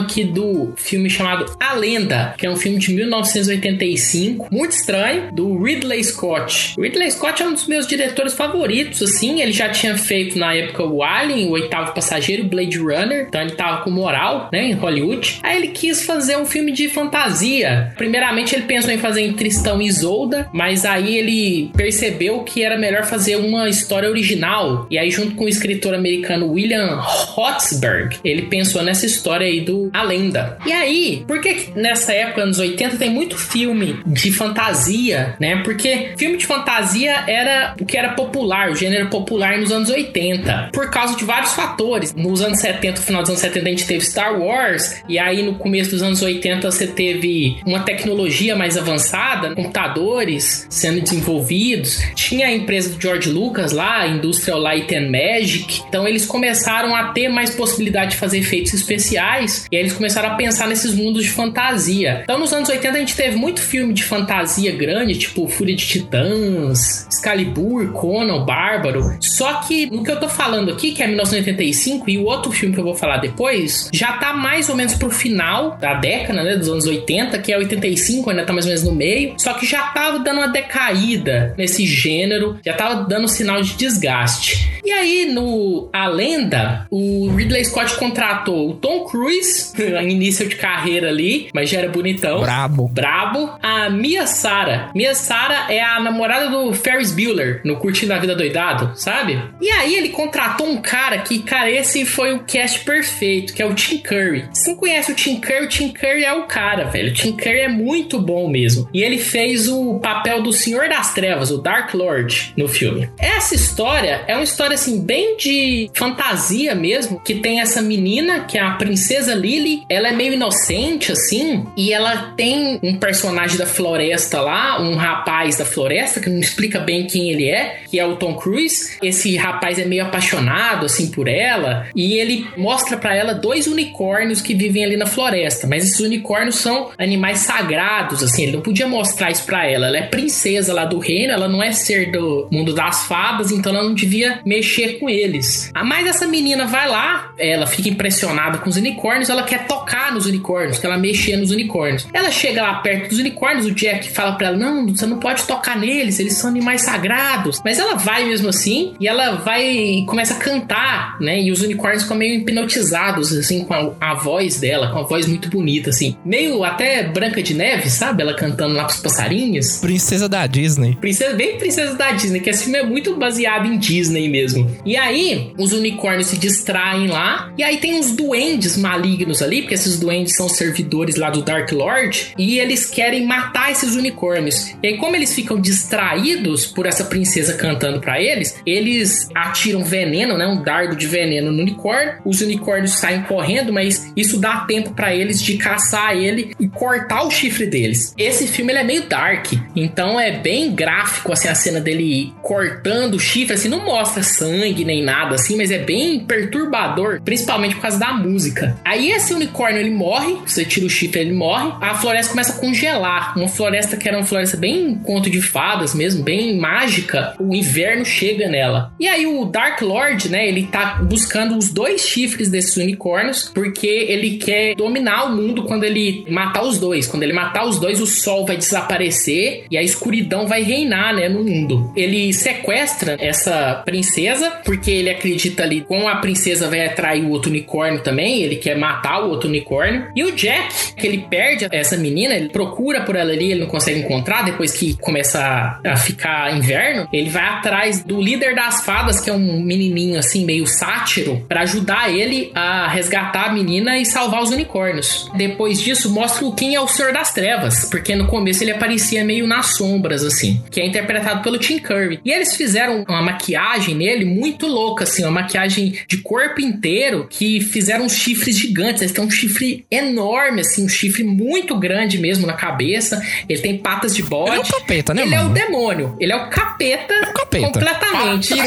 Aqui do filme chamado A Lenda, que é um filme de 1985, muito estranho, do Ridley Scott. O Ridley Scott é um dos meus diretores favoritos, assim, ele já tinha feito na época o Alien, o Oitavo Passageiro, Blade Runner, então ele tava com moral, né, em Hollywood. Aí ele quis fazer um filme de fantasia. Primeiramente ele pensou em fazer em Tristão e Isolda, mas aí ele percebeu que era melhor fazer uma história original. E aí junto com o escritor americano William Hotzberg, ele pensou nessa história aí do A Lenda. E aí, por que nessa época, anos 80, tem muito filme de fantasia, né? Porque filme de fantasia era o que era popular, o gênero popular nos anos 80, por causa de vários fatores. Nos anos 70, no final dos anos 70, a gente teve Star Wars, e aí no começo dos anos 80 você teve uma tecnologia mais avançada, computadores sendo desenvolvidos. Tinha a empresa do George Lucas lá, Industrial Light and Magic. Então eles começaram a ter mais possibilidade de fazer efeitos especiais e aí eles começaram a pensar nesses mundos de fantasia. Então nos anos 80 a gente teve muito filme de fantasia grande, tipo Fúria de Titãs, Excalibur, Conan, Bárbaro. Só que no que eu tô falando aqui, que é 1985, e o outro filme que eu vou falar depois, já tá mais ou menos pro final da década, né, dos anos 80, que é 85, ainda tá mais ou menos no meio. Só que já tava dando uma decaída nesse gênero, já tava dando sinal de desgaste. E aí, no A Lenda, o Ridley Scott contratou o Tom Cruise, início de carreira ali, mas já era bonitão. Brabo. Brabo. A Mia Sara. Mia Sara é a namorada do Ferris Bueller, no Curtindo a Vida Doidado, sabe? E aí ele contratou um cara que, cara, esse foi o cast perfeito, que é o Tim Curry. Se não conhece o Tim Curry, o Tim Curry é o cara, velho. O Tim Curry é muito bom mesmo. E ele fez o papel do Senhor das Trevas, o Dark Lord, no filme. Essa história é uma história, assim, bem de fantasia mesmo, que tem essa menina, que é a Princesa Lily. Ela é meio inocente, assim, e ela tem um personagem da floresta lá, um rapaz da floresta, que não explica bem quem ele é, que é o Tom Cruise. Esse rapaz é meio apaixonado, assim, por ela, e ele mostra para ela dois unicórnios que vivem ali na floresta, mas esses unicórnios são animais sagrados, assim, ele não podia mostrar isso pra ela. Ela é princesa lá do reino, ela não é ser do mundo das fadas, então ela não devia mexer com eles. Ah, Mas essa menina vai lá, ela fica impressionada com os unicórnios, ela quer tocar nos unicórnios, que ela mexer nos unicórnios. Ela chega lá perto dos unicórnios, o Jack fala pra ela: Não, você não pode tocar neles, eles são animais sagrados. Mas ela vai mesmo assim, e ela vai e começa a cantar, né? E os unicórnios ficam meio hipnotizados, assim, com a, a voz dela, com a voz muito bonita, assim. Meio até Branca de Neve, sabe? Ela cantando lá pros passarinhos. Princesa da Disney. Princesa, bem princesa da Disney, que esse filme é muito baseado em Disney mesmo. E aí, os unicórnios se distraem lá, e aí tem uns duendes malignos ali, porque esses duendes são servidores lá do Dark Lord, e eles querem matar esses unicórnios. E aí, como eles ficam distraídos por essa princesa cantando pra eles, eles atiram veneno, né? Um dardo de veneno no unicórnio. Os unicórnios saem correndo, mas isso dá tempo pra eles de caçar ele e cortar o chifre deles. Esse filme ele é meio dark, então é bem gráfico assim a cena dele cortando o chifre, assim não mostra sangue nem nada assim, mas é bem perturbador, principalmente por causa da música. Aí esse unicórnio ele morre, você tira o chifre ele morre, a floresta começa a congelar, uma floresta que era uma floresta bem conto de fadas mesmo, bem mágica. O inverno chega nela. E aí o Dark Lord, né, ele tá buscando os dois chifres desses unicórnios porque ele quer dominar o mundo quando ele matar os dois. Quando ele matar os dois, o sol vai desaparecer e a escuridão vai reinar, né, no mundo. Ele sequestra essa princesa porque ele acredita ali com a princesa vai atrair o outro unicórnio também, ele quer matar o outro unicórnio. E o Jack, que ele perde essa menina, ele procura por ela ali, ele não consegue encontrar depois que começa a, ficar inverno, ele vai atrás do líder das fadas, que é um menininho assim meio sátiro, para ajudar ele a resgatar a menina e salvar os unicórnios. Depois disso, mostra quem é o Senhor das Trevas, porque no começo ele aparecia meio nas sombras assim, que é interpretado pelo Tim Curry. E eles fizeram uma maquiagem nele muito louca assim, uma maquiagem de corpo inteiro que fizeram uns chifres gigantes. Ele tem um chifre enorme assim, um chifre muito grande mesmo na cabeça. Ele tem patas de bode. Ele é o capeta, né, Ele mano? é o demônio. Ele é o capeta, É o capeta. completamente.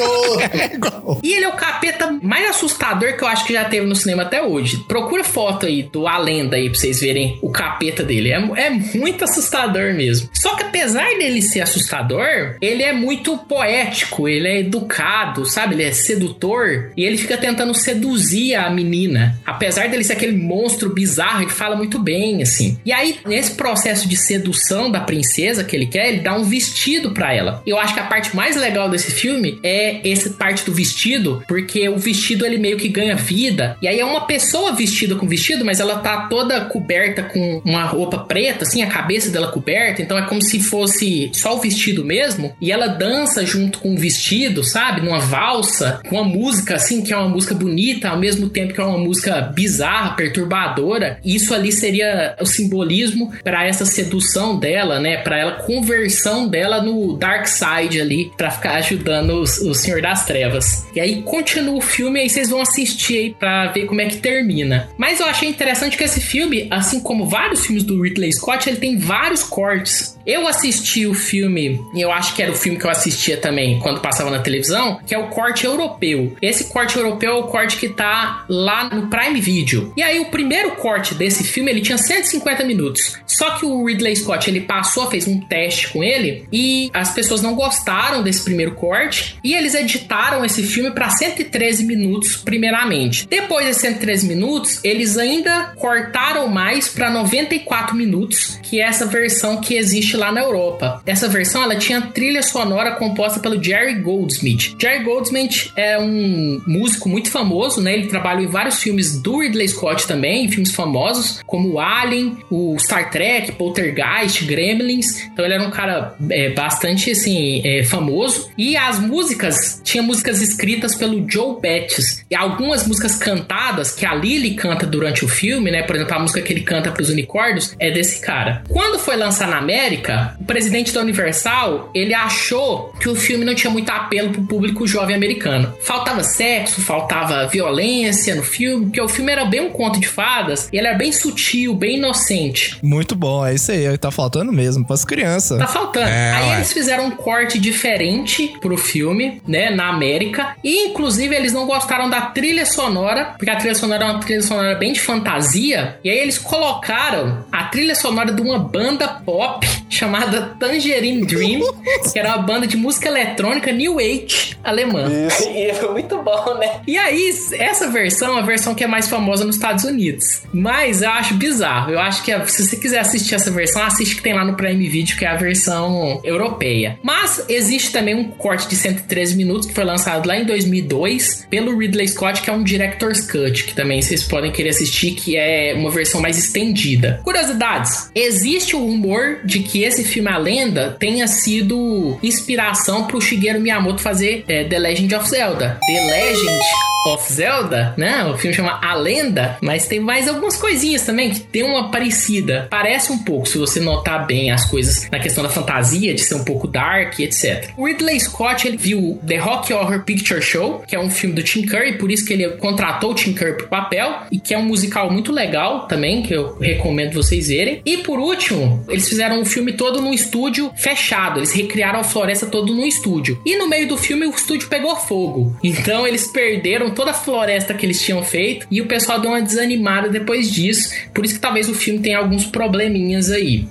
É igual. E ele é o capeta mais assustador que eu acho que já teve no cinema até hoje. Procura foto aí do A Lenda aí pra vocês verem o capeta dele. É, é muito assustador mesmo. Só que apesar dele ser assustador, ele é muito poético, ele é educado, sabe? Ele é sedutor e ele fica tentando seduzir a menina. Apesar dele ser aquele monstro bizarro, ele fala muito bem, assim. E aí, nesse processo de sedução da princesa que ele quer, ele dá um vestido pra ela. Eu acho que a parte mais legal desse filme é essa parte do vestido, porque o vestido ele meio que ganha vida. E aí é uma pessoa vestida com vestido, mas ela tá toda coberta com uma roupa preta, assim, a cabeça dela coberta. Então é como se fosse só o vestido mesmo. E ela dança junto com o vestido, sabe? Numa valsa, com uma música assim, que é uma música bonita, ao mesmo tempo que é uma música bizarra, perturbadora. Isso ali seria o simbolismo para essa sedução dela, né? Para ela conversão dela no Dark Side ali, para ficar ajudando os, o Senhor das Trevas. E aí continua o filme, aí vocês vão assistir aí para ver como é que termina. Mas eu achei interessante que esse filme, assim como vários filmes do Ridley Scott, ele tem vários cortes. Eu assisti o filme, e eu acho que era o filme que eu assistia também quando passava na televisão, que é o corte europeu. Esse corte europeu é o corte que tá lá no Prime Video. E aí o primeiro corte desse filme, ele tinha 150 minutos. Só que o Ridley Scott, ele passou, fez um teste com ele e as pessoas não gostaram desse primeiro corte e eles editaram esse filme para 113 minutos primeiramente. Depois de 113 minutos, eles ainda cortaram mais para 94 minutos, que é essa versão que existe lá na Europa. Essa versão ela tinha trilha sonora composta pelo Jerry Goldsmith. Jerry Goldsmith é um músico muito famoso, né? Ele trabalhou em vários filmes do Ridley Scott também, filmes famosos, como Alien, o Star Trek, Poltergeist, Gremlins. Então ele era um cara é, bastante assim é, famoso. E as músicas tinha músicas escritas pelo Joe Bettis e algumas músicas cantadas que a Lily canta durante o filme, né? Por exemplo, a música que ele canta para os unicórnios é desse cara. Quando foi lançar na América, o presidente da Universal ele achou que o filme não tinha muito apelo para o público jovem americano. Faltava sexo, faltava violência no filme, porque o filme era bem um conto de fadas e ele era bem sutil, bem inocente. Muito bom, é isso aí, tá faltando mesmo pras crianças. Tá faltando. É, aí ué. eles fizeram um corte diferente pro filme, né, na América, e inclusive eles não gostaram da trilha sonora, porque a trilha sonora é uma trilha sonora bem de fantasia, e aí eles colocaram a trilha sonora de uma banda pop chamada Tangerine Dream, que era uma banda de música eletrônica New Age alemã. E foi muito bom, né? E aí, essa versão é a versão que é mais famosa nos Estados Unidos. Mas eu acho bizarro. Eu acho que a- se você quiser assistir essa versão, assiste que tem lá no Prime Video, que é a versão europeia. Mas existe também um corte de 113 minutos que foi lançado lá em 2002 pelo Ridley Scott, que é um Director's Cut, que também vocês podem querer assistir, que é uma versão mais estendida. Curiosidades: existe o rumor de que esse filme A Lenda tenha sido inspiração pro Shigeru Miyamoto fazer é, The Legend of Zelda. The Legend of Zelda, né? O filme chama A Lenda, mas tem mais algumas coisinhas também que tem uma parecida. Parece um pouco, se você notar bem as coisas na questão da fantasia, de ser um pouco dark, etc. O Ridley Scott, ele viu The Rock Horror Picture Show, que é um filme do Tim Curry, por isso que ele contratou o Tim Curry pro papel, e que é um musical muito legal também, que eu recomendo vocês verem. E por último, eles fizeram o filme todo num estúdio fechado, eles recriaram a floresta todo num estúdio. E no meio do filme o estúdio pegou fogo. Então eles perderam toda a floresta que eles tinham feito e o pessoal deu uma desanimada depois disso. Por isso que talvez o filme tenha alguns probleminhas aí.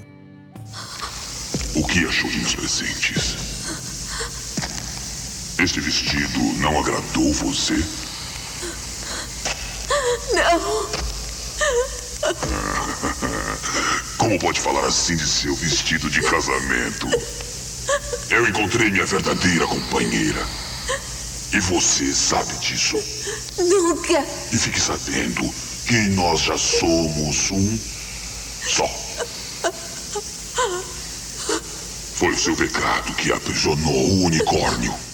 O que achou de meus presentes? Este vestido não agradou você? Não. Como pode falar assim de seu vestido de casamento? Eu encontrei minha verdadeira companheira. E você sabe disso. Nunca. E fique sabendo que nós já somos um só. Foi o seu pecado que aprisionou o unicórnio.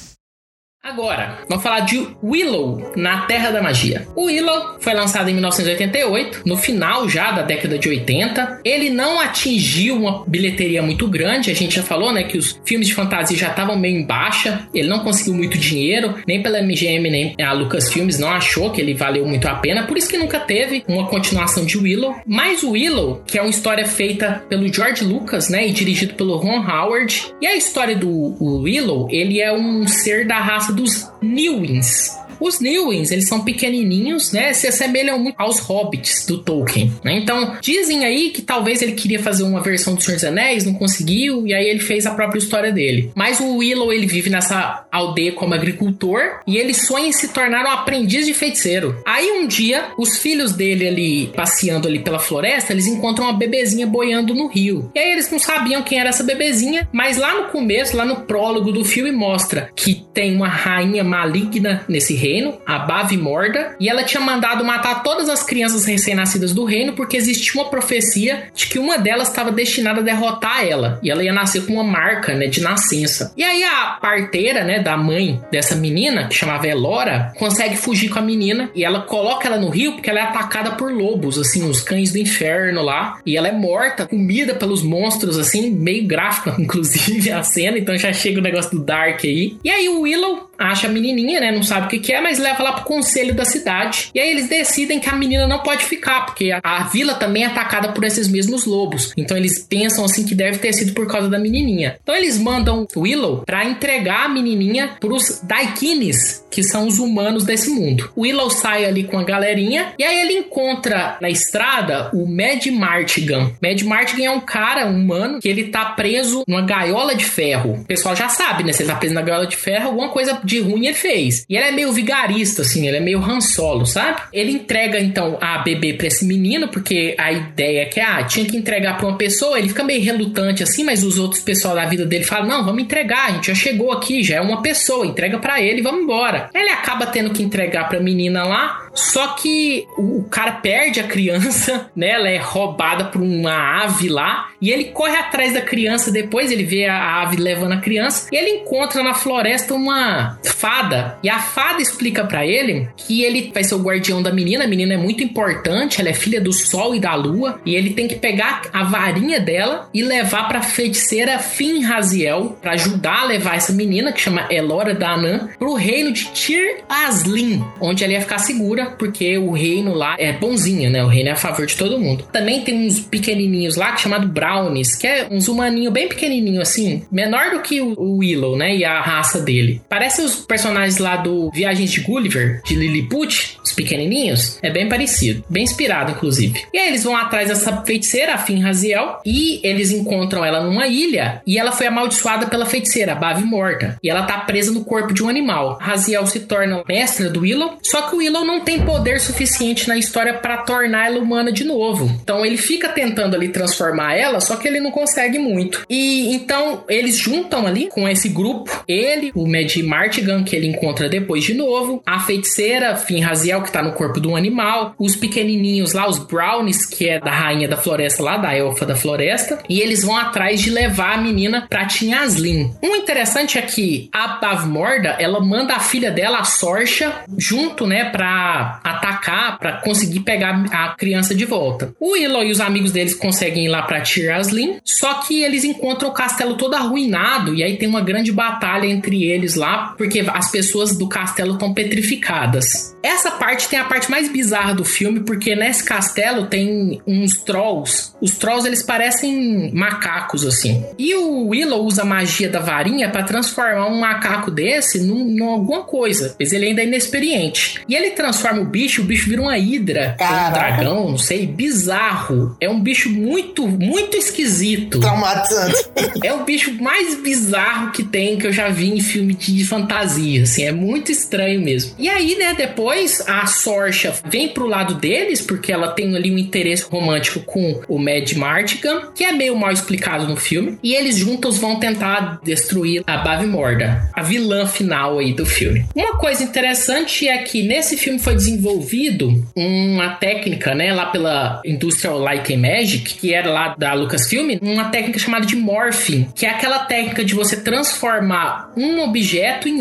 Agora, vamos falar de Willow na Terra da Magia. O Willow foi lançado em 1988, no final já da década de 80. Ele não atingiu uma bilheteria muito grande, a gente já falou, né, que os filmes de fantasia já estavam meio em baixa. Ele não conseguiu muito dinheiro, nem pela MGM, nem a Lucasfilmes não achou que ele valeu muito a pena, por isso que nunca teve uma continuação de Willow. Mas o Willow, que é uma história feita pelo George Lucas, né, e dirigido pelo Ron Howard. E a história do Willow, ele é um ser da raça dos Newins. Os Newins, eles são pequenininhos, né? Se assemelham muito aos hobbits do Tolkien, né? Então, dizem aí que talvez ele queria fazer uma versão do Senhor dos Anéis, não conseguiu, e aí ele fez a própria história dele. Mas o Willow, ele vive nessa aldeia como agricultor, e ele sonha em se tornar um aprendiz de feiticeiro. Aí um dia, os filhos dele ali, passeando ali pela floresta, eles encontram uma bebezinha boiando no rio. E aí eles não sabiam quem era essa bebezinha, mas lá no começo, lá no prólogo do filme, mostra que tem uma rainha maligna nesse reino reino, a Bavimorda, e ela tinha mandado matar todas as crianças recém-nascidas do reino porque existia uma profecia de que uma delas estava destinada a derrotar ela, e ela ia nascer com uma marca, né, de nascença. E aí a parteira, né, da mãe dessa menina, que chamava Elora, consegue fugir com a menina e ela coloca ela no rio porque ela é atacada por lobos, assim, os cães do inferno lá, e ela é morta, comida pelos monstros, assim, meio gráfica, inclusive, a cena, então já chega o negócio do Dark aí. E aí o Willow acha a menininha, né? Não sabe o que, que é, mas leva lá pro conselho da cidade. E aí eles decidem que a menina não pode ficar, porque a, a, vila também é atacada por esses mesmos lobos. Então eles pensam assim que deve ter sido por causa da menininha. Então eles mandam Willow para entregar a menininha pros Daikines, que são os humanos desse mundo. Willow sai ali com a galerinha e aí ele encontra na estrada o Mad Martigan. Mad Martigan é um cara humano que ele tá preso numa gaiola de ferro. O pessoal já sabe, né? Se ele tá preso na gaiola de ferro, alguma coisa de ruim ele fez. E ele é meio vigarista, assim, ele é meio Han Solo, sabe? Ele entrega então a bebê pra esse menino, porque a ideia é que, ah, tinha que entregar pra uma pessoa, ele fica meio relutante assim, mas os outros pessoal da vida dele falam: não, vamos entregar, a gente já chegou aqui, já é uma pessoa, entrega para ele vamos embora. Ele acaba tendo que entregar pra menina lá, só que o, cara perde a criança, né? Ela é roubada por uma ave lá. E ele corre atrás da criança depois, ele vê a ave levando a criança. E ele encontra na floresta uma fada. E a fada explica para ele que ele vai ser o guardião da menina. A menina é muito importante, ela é filha do sol e da lua. E ele tem que pegar a varinha dela e levar pra feiticeira Fin Raziel para ajudar a levar essa menina, que chama Elora Danan, pro reino de Tir Aslin, onde ela ia ficar segura porque o reino lá é bonzinho, né? O reino é a favor de todo mundo. Também tem uns pequenininhos lá, é chamado Brownies, que é uns humaninho bem pequenininho assim, menor do que o Willow, né? E a raça dele. Parece os personagens lá do Viagens de Gulliver, de Lilliput, os pequenininhos. É bem parecido, bem inspirado, inclusive. E aí eles vão atrás dessa feiticeira, a Fin Raziel, e eles encontram ela numa ilha, e ela foi amaldiçoada pela feiticeira, Bave Morta. E ela tá presa no corpo de um animal. Raziel se torna mestra do Willow, só que o Willow não tem poder suficiente na história para tornar ela humana de novo. Então ele fica tentando ali transformar ela, só que ele não consegue muito. E então eles juntam ali com esse grupo, ele, o Mad Martigan que ele encontra depois de novo, a feiticeira Finraziel que tá no corpo de um animal, os pequenininhos lá, os Brownies, que é da rainha da floresta lá, da elfa da floresta, e eles vão atrás de levar a menina pra Tinhaslin. Um interessante é que a Bavmorda, ela manda a filha dela, a Sorcha, junto, né, pra atacar, para conseguir pegar a criança de volta. O Willow e os amigos deles conseguem ir lá para Tir Aslin, só que eles encontram o castelo todo arruinado e aí tem uma grande batalha entre eles lá, porque as pessoas do castelo estão petrificadas. Essa parte tem a parte mais bizarra do filme, porque nesse castelo tem uns trolls. Os trolls eles parecem macacos assim. E o Willow usa a magia da varinha para transformar um macaco desse num, num alguma coisa, pois ele ainda é inexperiente. E ele transforma o bicho, o bicho vira uma hidra, um dragão, não sei, bizarro. É um bicho muito, muito esquisito. Traumatizante. é o bicho mais bizarro que tem, que eu já vi em filme de fantasia, assim, é muito estranho mesmo. E aí, né, depois a Sorcha vem pro lado deles, porque ela tem ali um interesse romântico com o Mad Martigan, que é meio mal explicado no filme, e eles juntos vão tentar destruir a Bavimorda, a vilã final aí do filme. Uma coisa interessante é que nesse filme foi desenvolvido uma técnica, né, lá pela Industrial Light and Magic, que era lá da Lucasfilm, uma técnica chamada de morphing, que é aquela técnica de você transformar um objeto em.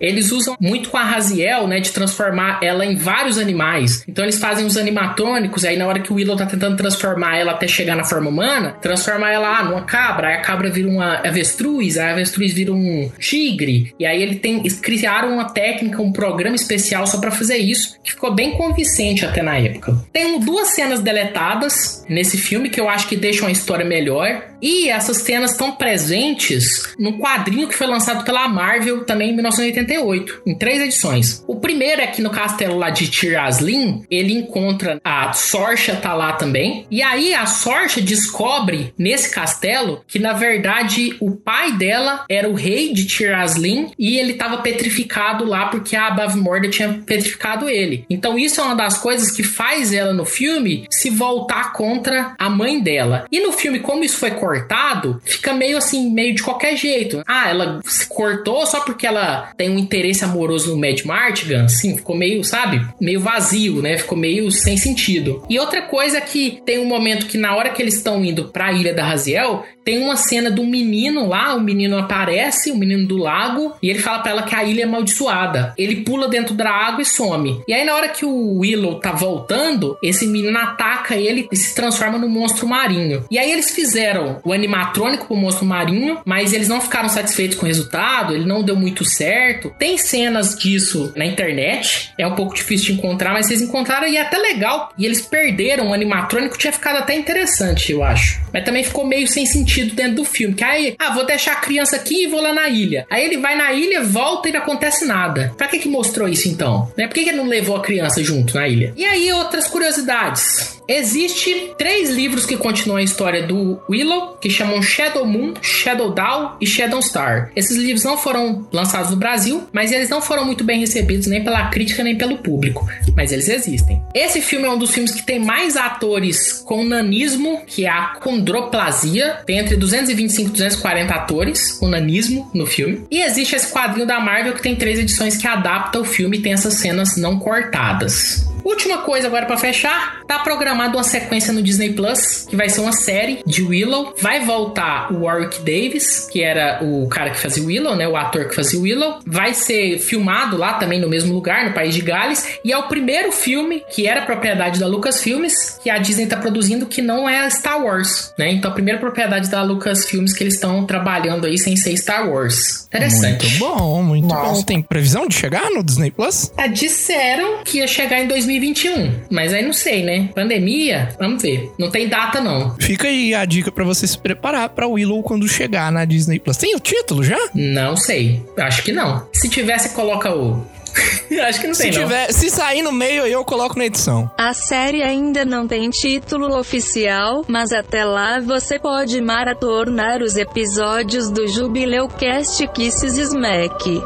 Eles usam muito com a Raziel, né, de transformar ela em vários animais. Então eles fazem os animatônicos, aí na hora que o Willow tá tentando transformar ela até chegar na forma humana, transforma ela ah, numa cabra, aí a cabra vira uma avestruz, aí a avestruz vira um tigre, e aí ele tem criaram uma técnica, um programa especial só para fazer isso, que ficou bem convincente até na época. Tem duas cenas deletadas nesse filme que eu acho que deixam a história melhor. E essas cenas estão presentes no quadrinho que foi lançado pela Marvel também em 1988, em três edições. O primeiro é que no castelo lá de Tir Aslin, ele encontra a Sorcha tá lá também. E aí a Sorcha descobre nesse castelo que na verdade o pai dela era o rei de Tir Aslin e ele estava petrificado lá porque a Bavmorda tinha petrificado ele. Então isso é uma das coisas que faz ela no filme se voltar contra a mãe dela. E no filme como isso foi cortado cortado, fica meio assim, meio de qualquer jeito. Ah, ela se cortou só porque ela tem um interesse amoroso no Mad Martigan, assim, ficou meio, sabe? Meio vazio, né? Ficou meio sem sentido. E outra coisa é que tem um momento que na hora que eles estão indo para a ilha da Raziel, tem uma cena do menino lá, o menino aparece, o menino do lago, e ele fala para ela que a ilha é amaldiçoada. Ele pula dentro da água e some. E aí na hora que o Willow tá voltando, esse menino ataca ele e se transforma no monstro marinho. E aí eles fizeram o animatrônico pro monstro marinho, mas eles não ficaram satisfeitos com o resultado, ele não deu muito certo. Tem cenas disso na internet, é um pouco difícil de encontrar, mas vocês encontraram e é até legal. E eles perderam o animatrônico, tinha ficado até interessante, eu acho. Mas também ficou meio sem sentido dentro do filme. Que aí, ah, vou deixar a criança aqui e vou lá na ilha. Aí ele vai na ilha, volta e não acontece nada. Pra que que mostrou isso então? Né? Por que, que ele não levou a criança junto na ilha? E aí, outras curiosidades. Existe três livros que continuam a história do Willow, que chamam Shadow Moon, Shadow Down e Shadow Star. Esses livros não foram lançados no Brasil, mas eles não foram muito bem recebidos nem pela crítica nem pelo público, mas eles existem. Esse filme é um dos filmes que tem mais atores com nanismo, que é a condroplasia. Tem entre 225 e 240 atores com nanismo no filme. E existe esse quadrinho da Marvel que tem três edições que adapta o filme e tem essas cenas não cortadas. Última coisa agora para fechar, tá programado uma sequência no Disney Plus, que vai ser uma série de Willow. Vai voltar o Warwick Davis, que era o cara que fazia Willow, né, o ator que fazia Willow. Vai ser filmado lá também no mesmo lugar, no país de Gales, e é o primeiro filme que era propriedade da Lucasfilmes, que a Disney tá produzindo que não é Star Wars, né? Então a primeira propriedade da Lucasfilmes que eles estão trabalhando aí sem ser Star Wars. Interessante. Muito bom, muito Nossa. bom. Tem previsão de chegar no Disney Plus? Ah, disseram que ia chegar em 2020 2021. Mas aí não sei, né? Pandemia, vamos ver. Não tem data, não. Fica aí a dica para você se preparar para Willow quando chegar na Disney Plus. Tem o título já? Não sei. Acho que não. Se tivesse, coloca o Acho que não se tem, tiver, não. Se sair no meio, eu coloco na edição. A série ainda não tem título oficial, mas até lá você pode maratonar os episódios do Jubileu Cast Kisses Smack.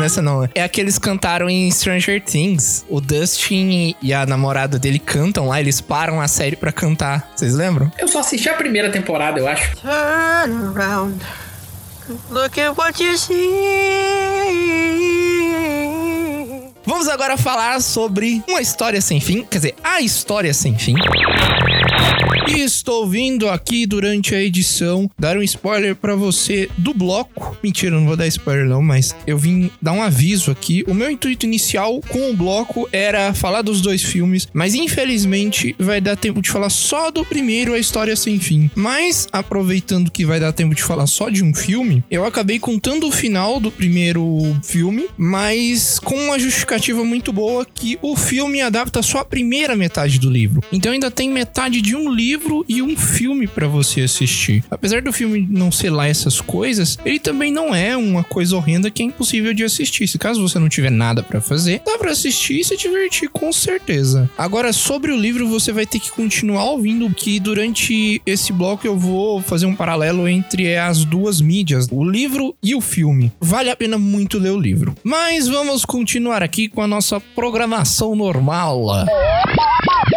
Nessa não. É que eles cantaram em Stranger Things. O Dustin e a namorada dele cantam lá, eles param a série pra cantar. Vocês lembram? Eu só assisti a primeira temporada, eu acho. Turn around. Look at what you see. Vamos agora falar sobre uma história sem fim, quer dizer, a história sem fim. E estou vindo aqui durante a edição dar um spoiler para você do bloco. Mentira, não vou dar spoiler não, mas eu vim dar um aviso aqui. O meu intuito inicial com o bloco era falar dos dois filmes, mas infelizmente vai dar tempo de falar só do primeiro, A História Sem Fim. Mas, aproveitando que vai dar tempo de falar só de um filme, eu acabei contando o final do primeiro filme, mas com uma justificativa muito boa que o filme adapta só a primeira metade do livro. Então ainda tem metade de um livro e um filme para você assistir. Apesar do filme não ser lá essas coisas, ele também não é uma coisa horrenda que é impossível de assistir. Se caso você não tiver nada para fazer, dá para assistir e se divertir com certeza. Agora, sobre o livro, você vai ter que continuar ouvindo que durante esse bloco eu vou fazer um paralelo entre as duas mídias, o livro e o filme. Vale a pena muito ler o livro. Mas vamos continuar aqui com a nossa programação normal.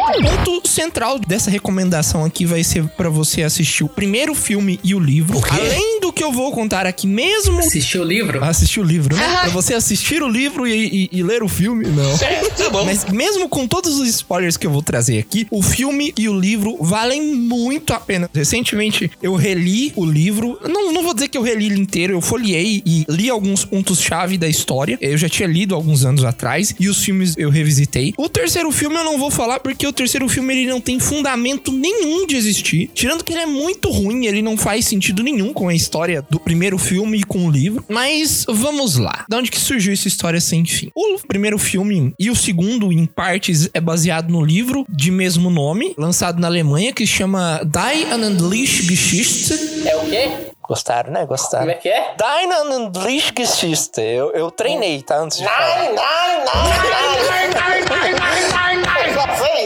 O ponto central dessa recomendação aqui vai ser para você assistir o primeiro filme e o livro. Além do que eu vou contar aqui mesmo. Assistir o livro? Assistir o livro, né? pra você assistir o livro e, e, e ler o filme, não. Certo, bom. Mas mesmo com todos os spoilers que eu vou trazer aqui, o filme e o livro valem muito a pena. Recentemente eu reli o livro. Não, não vou dizer que eu reli ele inteiro, eu folhei e li alguns pontos-chave da história. Eu já tinha lido alguns anos atrás e os filmes eu revisitei. O terceiro filme eu não vou falar porque eu o terceiro filme ele não tem fundamento nenhum de existir. Tirando que ele é muito ruim, ele não faz sentido nenhum com a história do primeiro filme e com o livro. Mas vamos lá. Da onde que surgiu essa história sem fim? O primeiro filme e o segundo, em partes, é baseado no livro de mesmo nome, lançado na Alemanha, que se chama Die an Unleashed Geschichte. É o quê? Gostaram, né? Gostaram. Como é que é? Deine Andrischgeschichte. Eu, eu treinei, tá? Antes de falar. Nein, nein, nein, nein, nein, nein, nein, nein, nein.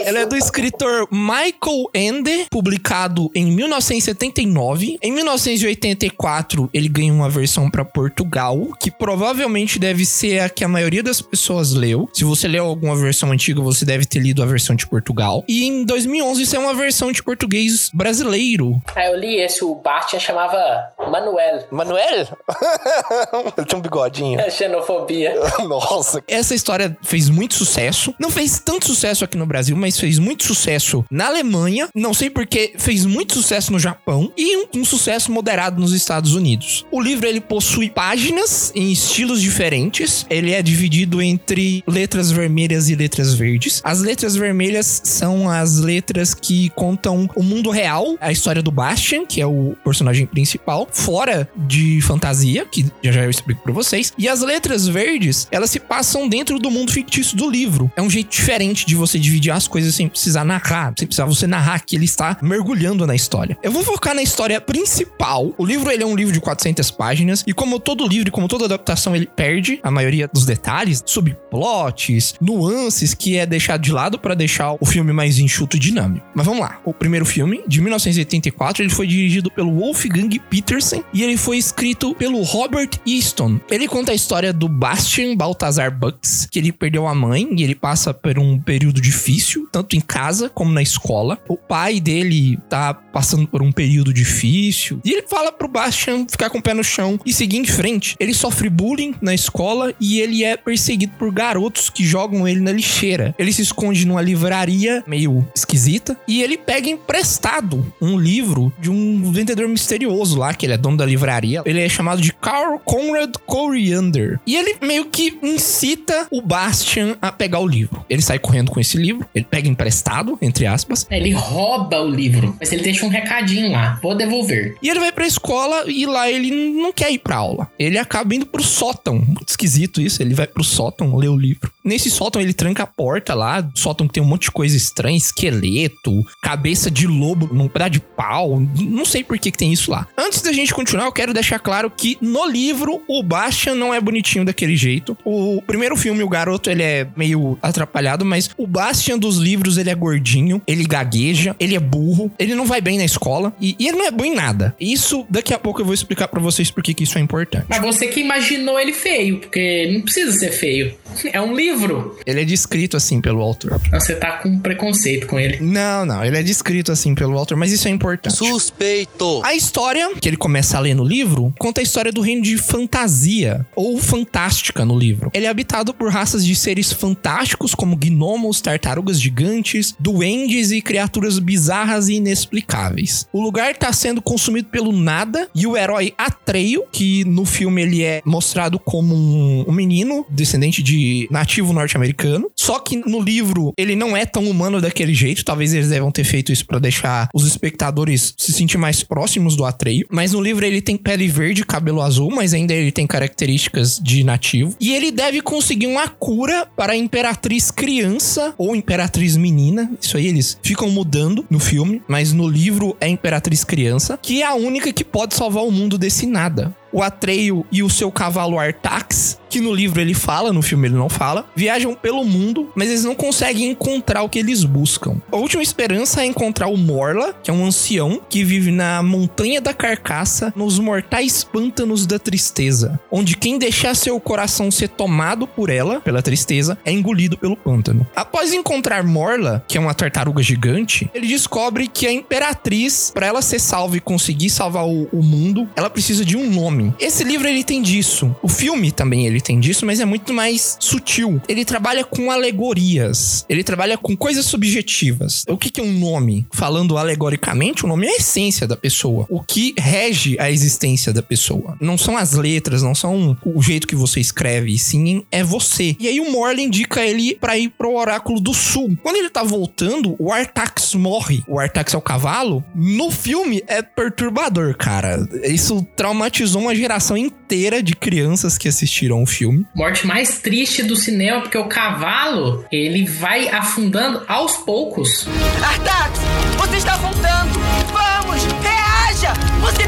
Ela é do escritor Michael Ende, publicado em 1979. Em 1984, ele ganha uma versão para Portugal, que provavelmente deve ser a que a maioria das pessoas leu. Se você leu alguma versão antiga, você deve ter lido a versão de Portugal. E em 2011, isso é uma versão de português brasileiro. Ah, eu li esse, o Bastian chamava Manuel. Manuel? Ele tinha um bigodinho. É xenofobia. Nossa. Essa história fez muito sucesso. Não fez tanto sucesso aqui no Brasil, mas fez muito sucesso na Alemanha. Não sei porque fez muito sucesso no Japão e um, um sucesso moderado nos Estados Unidos. O livro ele possui páginas em estilos diferentes. Ele é dividido entre letras vermelhas e letras verdes. As letras vermelhas são as letras que contam o mundo real, a história do Bastian, que é o personagem principal, fora de fantasia, que já já eu explico para vocês. E as letras verdes, elas se passam dentro do mundo fictício do livro. É um jeito diferente de você dividir as coisas sem precisar narrar, sem precisar você narrar que ele está mergulhando na história. Eu vou focar na história principal. O livro ele é um livro de 400 páginas e como todo livro, como toda adaptação, ele perde a maioria dos detalhes, subplots, nuances que é deixado de lado para deixar o filme mais enxuto e dinâmico. Mas vamos lá. O primeiro filme, de 1984, ele foi dirigido pelo Wolfgang Petersen e ele foi escrito pelo Robert Easton. Ele conta a história do Bastian Baltazar Bucks, que ele perdeu a mãe e ele passa por um período difícil, tanto em casa como na escola. O pai dele tá passando por um período difícil e ele fala pro Bastian ficar com o pé no chão e seguir em frente. Ele sofre bullying na escola e ele é perseguido por garotos que jogam ele na lixeira. Ele se esconde numa livraria meio esquisita e ele pega emprestado um livro de um vendedor misterioso lá, que ele é dono da livraria. Ele é chamado de Carl Conrad Coriander. E ele meio que incita o Bastian a pegar o livro. Ele sai correndo com esse livro, ele pega emprestado, entre aspas. Ele rouba o livro, mas ele deixa um recadinho lá: vou devolver. E ele vai pra escola e lá ele não quer ir pra aula. Ele acaba indo pro sótão. Muito esquisito isso. Ele vai pro sótão ler o livro. Nesse sótão ele tranca a porta lá. Sótão que tem um monte de coisa estranha: esqueleto, cabeça de lobo num pedaço de pau. Não sei por que, que tem isso lá. Antes da gente continuar, eu quero deixar claro que no livro o Bastian não é bonitinho daquele jeito. O primeiro filme, o garoto, ele é meio atrapalhado, mas o Bastian dos livros, ele é gordinho, ele gagueja, ele é burro, ele não vai bem na escola e, e ele não é bom em nada. Isso daqui a pouco eu vou explicar para vocês por que que isso é importante. Mas você que imaginou ele feio, porque não precisa ser feio. É um livro. Ele é descrito assim pelo autor. Você tá com preconceito com ele. Não, não, ele é descrito assim pelo autor, mas isso é importante. Suspeito. A história que ele começa a ler no livro conta a história do reino de fantasia, ou fantástica no livro. Ele é habitado por raças de seres fantásticos como gnomos, tartarugas gigantes, duendes e criaturas bizarras e inexplicáveis. O lugar está sendo consumido pelo nada e o herói Atreio, que no filme ele é mostrado como um, um menino descendente de nativo norte-americano, só que no livro ele não é tão humano daquele jeito, talvez eles devam ter feito isso para deixar os espectadores se sentir mais próximos do Atreio, mas no livro ele tem pele verde, cabelo azul, mas ainda ele tem características de nativo, e ele deve conseguir uma cura para a Imperatriz criança ou Imperatriz menina, isso aí eles ficam mudando no filme, mas no livro é Imperatriz criança, que é a única que pode salvar o mundo desse nada. O Atreio e o seu cavalo Artax, que no livro ele fala, no filme ele não fala, viajam pelo mundo, mas eles não conseguem encontrar o que eles buscam. A última esperança é encontrar o Morla, que é um ancião que vive na Montanha da Carcaça, nos mortais pântanos da tristeza, onde quem deixar seu coração ser tomado por ela, pela tristeza, é engolido pelo pântano. Após encontrar Morla, que é uma tartaruga gigante, ele descobre que a Imperatriz, para ela ser salva e conseguir salvar o, o mundo, ela precisa de um nome. Esse livro ele tem disso. O filme também ele tem disso, mas é muito mais sutil. Ele trabalha com alegorias. Ele trabalha com coisas subjetivas. O que, que é um nome? Falando alegoricamente, o nome é a essência da pessoa. O que rege a existência da pessoa. Não são as letras, não são o jeito que você escreve, sim é você. E aí o Morley indica ele para ir pro Oráculo do Sul. Quando ele tá voltando, o Artax morre. O Artax é o cavalo. No filme é perturbador, cara. Isso traumatizou uma geração inteira de crianças que assistiram o filme. Morte mais triste do cinema, porque o cavalo, ele vai afundando aos poucos. Artax, você está voltando! Vamos, reaja! Você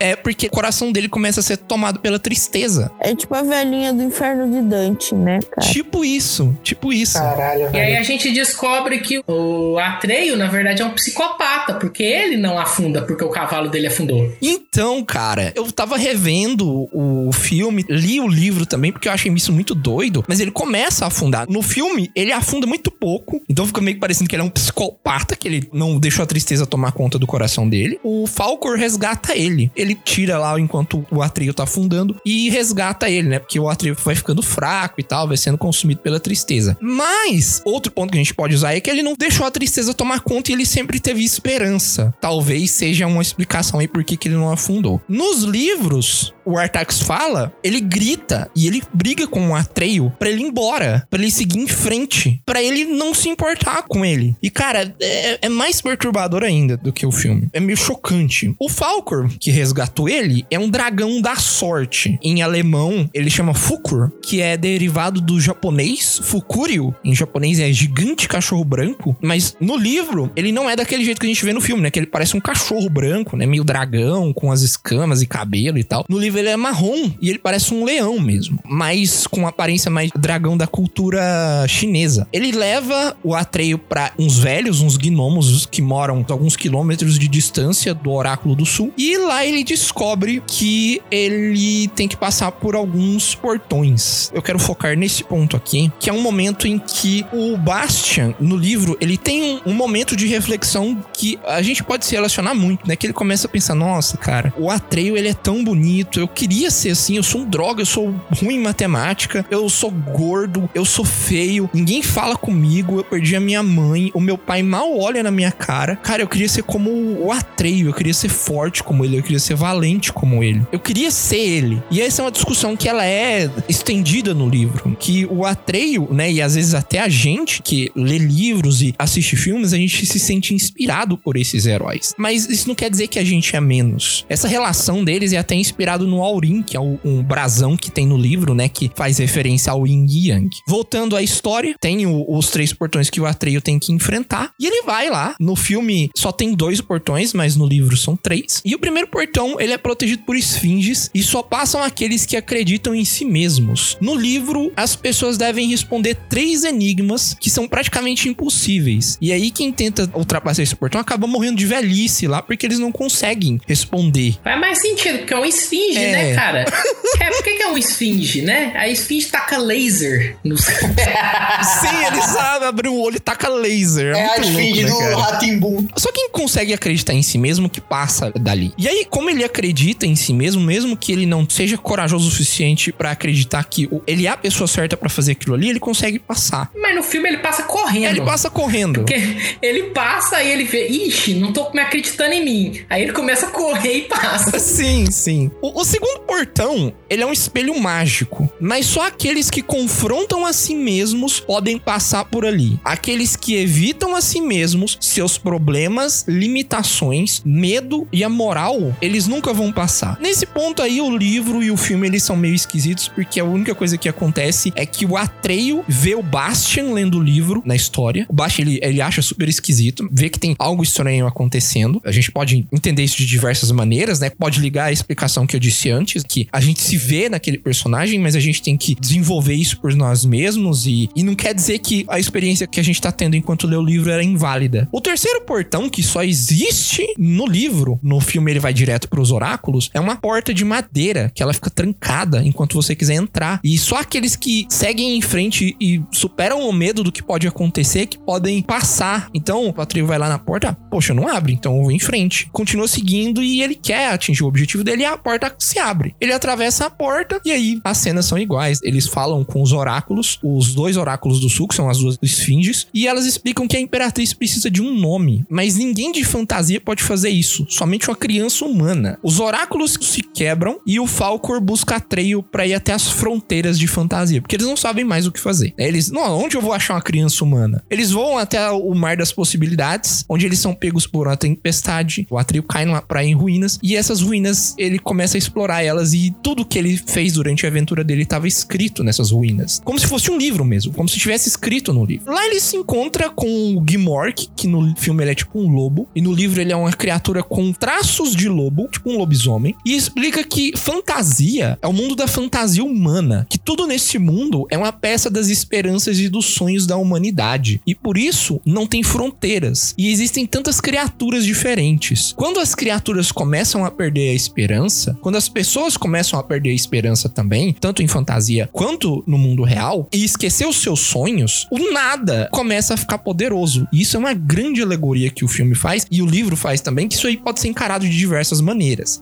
É porque o coração dele começa a ser tomado pela tristeza. É tipo a velhinha do inferno de Dante, né, cara? Tipo isso, tipo isso. Caralho, E aí a gente descobre que o Atreio, na verdade, é um psicopata, porque ele não afunda porque o cavalo dele afundou. Então, cara, eu tava revendo o filme, li o livro também, porque eu achei isso muito doido, mas ele começa a afundar. No filme, ele afunda muito pouco, então fica meio que parecendo que ele é um psicopata, que ele não deixou a tristeza tomar conta do coração dele. O Falcor resgata ele. Ele tira lá enquanto o Atreio tá afundando e resgata ele, né? Porque o Atreio vai ficando fraco e tal, vai sendo consumido pela tristeza. Mas, outro ponto que a gente pode usar é que ele não deixou a tristeza tomar conta e ele sempre teve esperança. Talvez seja uma explicação aí por que que ele não afundou. Nos livros, o Artax fala, ele grita e ele briga com o Atreio pra ele ir embora, pra ele seguir em frente, pra ele não se importar com ele. E cara, é, é mais perturbador ainda do que o filme. É meio chocante. O Falcor, que resgatou ele, é um dragão da sorte. Em alemão, ele chama Fukur, que é derivado do japonês Fukurio. Em japonês é gigante cachorro branco, mas no livro ele não é daquele jeito que a gente vê no filme, né? Que ele parece um cachorro branco, né? Meio dragão, com as escamas e cabelo e tal. No livro ele é marrom e ele parece um leão mesmo, mas com aparência mais dragão da cultura chinesa. Ele leva o Atreio para uns velhos, uns gnomos que moram alguns quilômetros de distância do Oráculo do Sul, e lá ele descobre que ele tem que passar por alguns portões. Eu quero focar nesse ponto aqui, que é um momento em que o Bastian, no livro, ele tem um, um momento de reflexão que a gente pode se relacionar muito, né? Que ele começa a pensar, nossa, cara, o Atreio, ele é tão bonito, eu queria ser assim, eu sou um droga, eu sou ruim em matemática, eu sou gordo, eu sou feio, ninguém fala comigo, eu perdi a minha mãe, o meu pai mal olha na minha cara. Cara, eu queria ser como o Atreio, eu queria ser forte como ele, eu queria ser valente como ele. Eu queria ser ele. E essa é uma discussão que ela é estendida no livro, que o Atreio, né, e às vezes até a gente que lê livros e assiste filmes, a gente se sente inspirado por esses heróis. Mas isso não quer dizer que a gente é menos. Essa relação deles é até inspirado no Aurim, que é um brasão que tem no livro, né, que faz referência ao Yin Yang. Voltando à história, tem o, os três portões que o Atreio tem que enfrentar, e ele vai lá. No filme só tem dois portões, mas no livro são três. E o primeiro portão, ele é protegido por esfinges e só passam aqueles que acreditam em si mesmos. No livro, as pessoas devem responder três enigmas que são praticamente impossíveis. E aí quem tenta ultrapassar esse portão acaba morrendo de velhice lá porque eles não conseguem responder. Faz mais sentido, porque é um esfinge, É. né, cara? é, por que, é um esfinge, né? A esfinge taca laser nos. Sim, ele sabe abrir o olho e taca laser. É, É a esfinge louco, né, do cara? Ratimbum. Só quem consegue acreditar em si mesmo que passa dali. E aí, como ele acredita em si mesmo, mesmo que ele não seja corajoso o suficiente pra acreditar que ele é a pessoa certa pra fazer aquilo ali, ele consegue passar. Mas no filme ele passa correndo. Ele passa correndo. Porque ele passa e ele vê, ixi, não tô me acreditando em mim. Aí ele começa a correr e passa. Sim, sim. O, o segundo portão, ele é um espelho mágico, mas só aqueles que confrontam a si mesmos podem passar por ali. Aqueles que evitam a si mesmos, seus problemas, limitações, medo e a moral, eles nunca vão passar. Nesse ponto aí, o livro e o filme, eles são meio esquisitos, porque a única coisa que acontece é que o Atreio vê o Bastian lendo o livro na história. O Bastian, ele, ele acha super esquisito, vê que tem algo estranho acontecendo. A gente pode entender isso de diversas maneiras, né? Pode ligar a explicação que eu disse antes, que a gente se vê naquele personagem, mas a gente tem que desenvolver isso por nós mesmos e, e não quer dizer que a experiência que a gente tá tendo enquanto lê o livro era inválida. O terceiro portão, que só existe no livro, no filme ele vai direto pros oráculos é uma porta de madeira que ela fica trancada enquanto você quiser entrar. E só aqueles que seguem em frente e superam o medo do que pode acontecer que podem passar. Então, o Atreio vai lá na porta, poxa, não abre, então eu vou em frente. Continua seguindo e ele quer atingir o objetivo dele e a porta se abre. Ele atravessa a porta e aí as cenas são iguais. Eles falam com os oráculos, os dois oráculos do sul, que são as duas esfinges, e elas explicam que a imperatriz precisa de um nome, mas ninguém de fantasia pode fazer isso, somente uma criança humana. Os oráculos se quebram e o Falcor busca Atreio para ir até as fronteiras de fantasia, porque eles não sabem mais o que fazer. Eles, não, onde eu vou achar uma criança humana? Eles vão até o mar das possibilidades, onde eles são pegos por uma tempestade. O Atreio cai numa praia em ruínas e essas ruínas ele começa a explorar elas e tudo que ele fez durante a aventura dele estava escrito nessas ruínas, como se fosse um livro mesmo, como se tivesse escrito no livro. Lá ele se encontra com o Gimork, que no filme ele é tipo um lobo e no livro ele é uma criatura com traços de lobo, tipo um lobisomem, e explica que fantasia é o mundo da fantasia humana, que tudo nesse mundo é uma peça das esperanças e dos sonhos da humanidade. E por isso não tem fronteiras. E existem tantas criaturas diferentes. Quando as criaturas começam a perder a esperança, quando as pessoas começam a perder a esperança também, tanto em fantasia quanto no mundo real, e esquecer os seus sonhos, o nada começa a ficar poderoso. E isso é uma grande alegoria que o filme faz e o livro faz também, que isso aí pode ser encarado de diversas maneiras.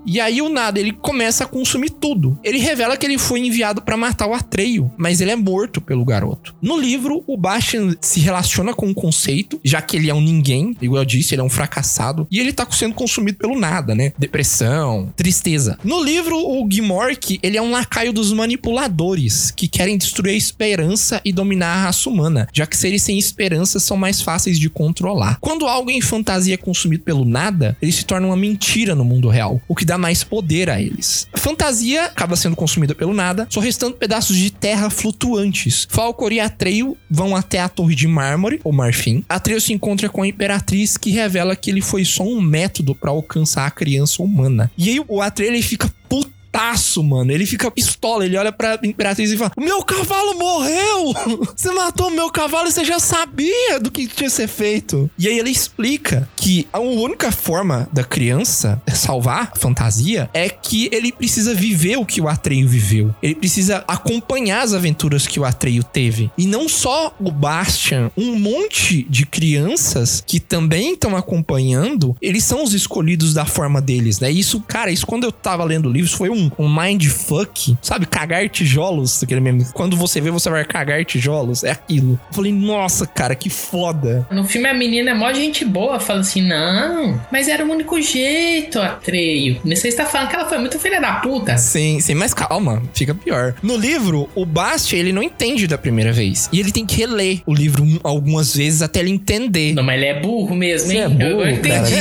E aí o nada, ele começa a consumir tudo. Ele revela que ele foi enviado para matar o Atreio, mas ele é morto pelo garoto. No livro, o Bastian se relaciona com o conceito, já que ele é um ninguém, igual eu disse, ele é um fracassado, e ele tá sendo consumido pelo nada, né? Depressão, tristeza. No livro, o Gimork, ele é um lacaio dos manipuladores, que querem destruir a esperança e dominar a raça humana, já que seres sem esperança são mais fáceis de controlar. Quando algo em fantasia é consumido pelo nada, ele se torna uma mentira no mundo real, o que dá mais poder a eles. A fantasia acaba sendo consumida pelo nada, só restando pedaços de terra flutuantes. Falcor e Atreio vão até a torre de mármore, ou marfim. Atreio se encontra com a imperatriz que revela que ele foi só um método para alcançar a criança humana. E aí o Atreio ele fica puto putaço, mano. Ele fica pistola, ele olha pra Imperatriz e fala: meu cavalo morreu! Você matou o meu cavalo e você já sabia do que tinha que ser feito. E aí ele explica que a única forma da criança salvar a fantasia é que ele precisa viver o que o Atreio viveu. Ele precisa acompanhar as aventuras que o Atreio teve. E não só o Bastian, um monte de crianças que também estão acompanhando, eles são os escolhidos da forma deles, né? Isso, cara, isso quando eu tava lendo o livro, isso foi um um, mindfuck, sabe? Cagar tijolos, aquele meme. Quando você vê, você vai cagar tijolos. É aquilo. Eu falei, nossa, cara, que foda. No filme, a menina é mó gente boa, fala assim: não, mas era o único jeito, Atreio. Você está falando que ela foi muito filha da puta. Sim, sim, mas calma, fica pior. No livro, o Bast, ele não entende da primeira vez. E ele tem que reler o livro algumas vezes até ele entender. Não, mas ele é burro mesmo, hein? é burro, eu entendi.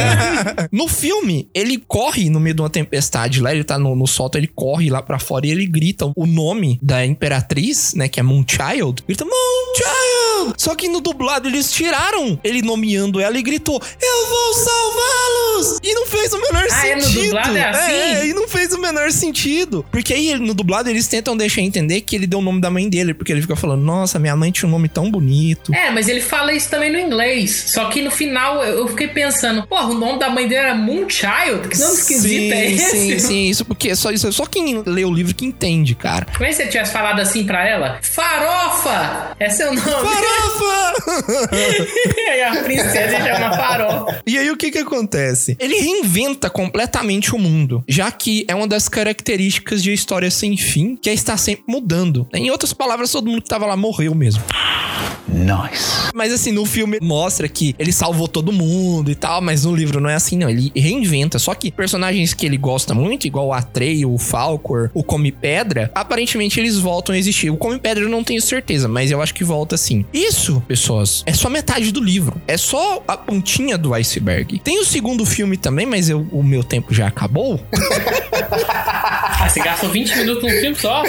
no filme, ele corre no meio de uma tempestade lá, ele tá no, no solto, ele corre lá para fora e ele grita o nome da imperatriz, né, que é Moonchild. Grita Moonchild! Só que no dublado eles tiraram ele nomeando ela e gritou: Eu vou salvá-los! E não fez o menor ah, sentido. É, no dublado é assim? É, e não fez o menor sentido. Porque aí no dublado eles tentam deixar entender que ele deu o nome da mãe dele, porque ele fica falando: Nossa, minha mãe tinha um nome tão bonito. É, mas ele fala isso também no inglês. Só que no final eu fiquei pensando: Porra, o nome da mãe dele era Moonchild? Que nome esquisito sim, é esse? Sim, sim, isso porque só, isso, só quem lê o livro que entende, cara. Como é que você tivesse falado assim pra ela? Farofa! É seu nome. Farofa! e aí a princesa chama Farofa. E aí o que que acontece? Ele reinventa completamente o mundo, já que é uma das características de história sem fim, que é estar sempre mudando. Em outras palavras, todo mundo que tava lá morreu mesmo. Nice. Mas assim, no filme mostra que ele salvou todo mundo e tal, mas no livro não é assim, não. Ele reinventa. Só que personagens que ele gosta muito, igual o Atreio, o Falcor, o Come Pedra, aparentemente eles voltam a existir. O Come Pedra eu não tenho certeza, mas eu acho que volta sim. Isso, pessoas, é só metade do livro. É só a pontinha do iceberg. Tem o segundo filme também, mas eu, o meu tempo já acabou. ah, você gastou 20 minutos num filme só?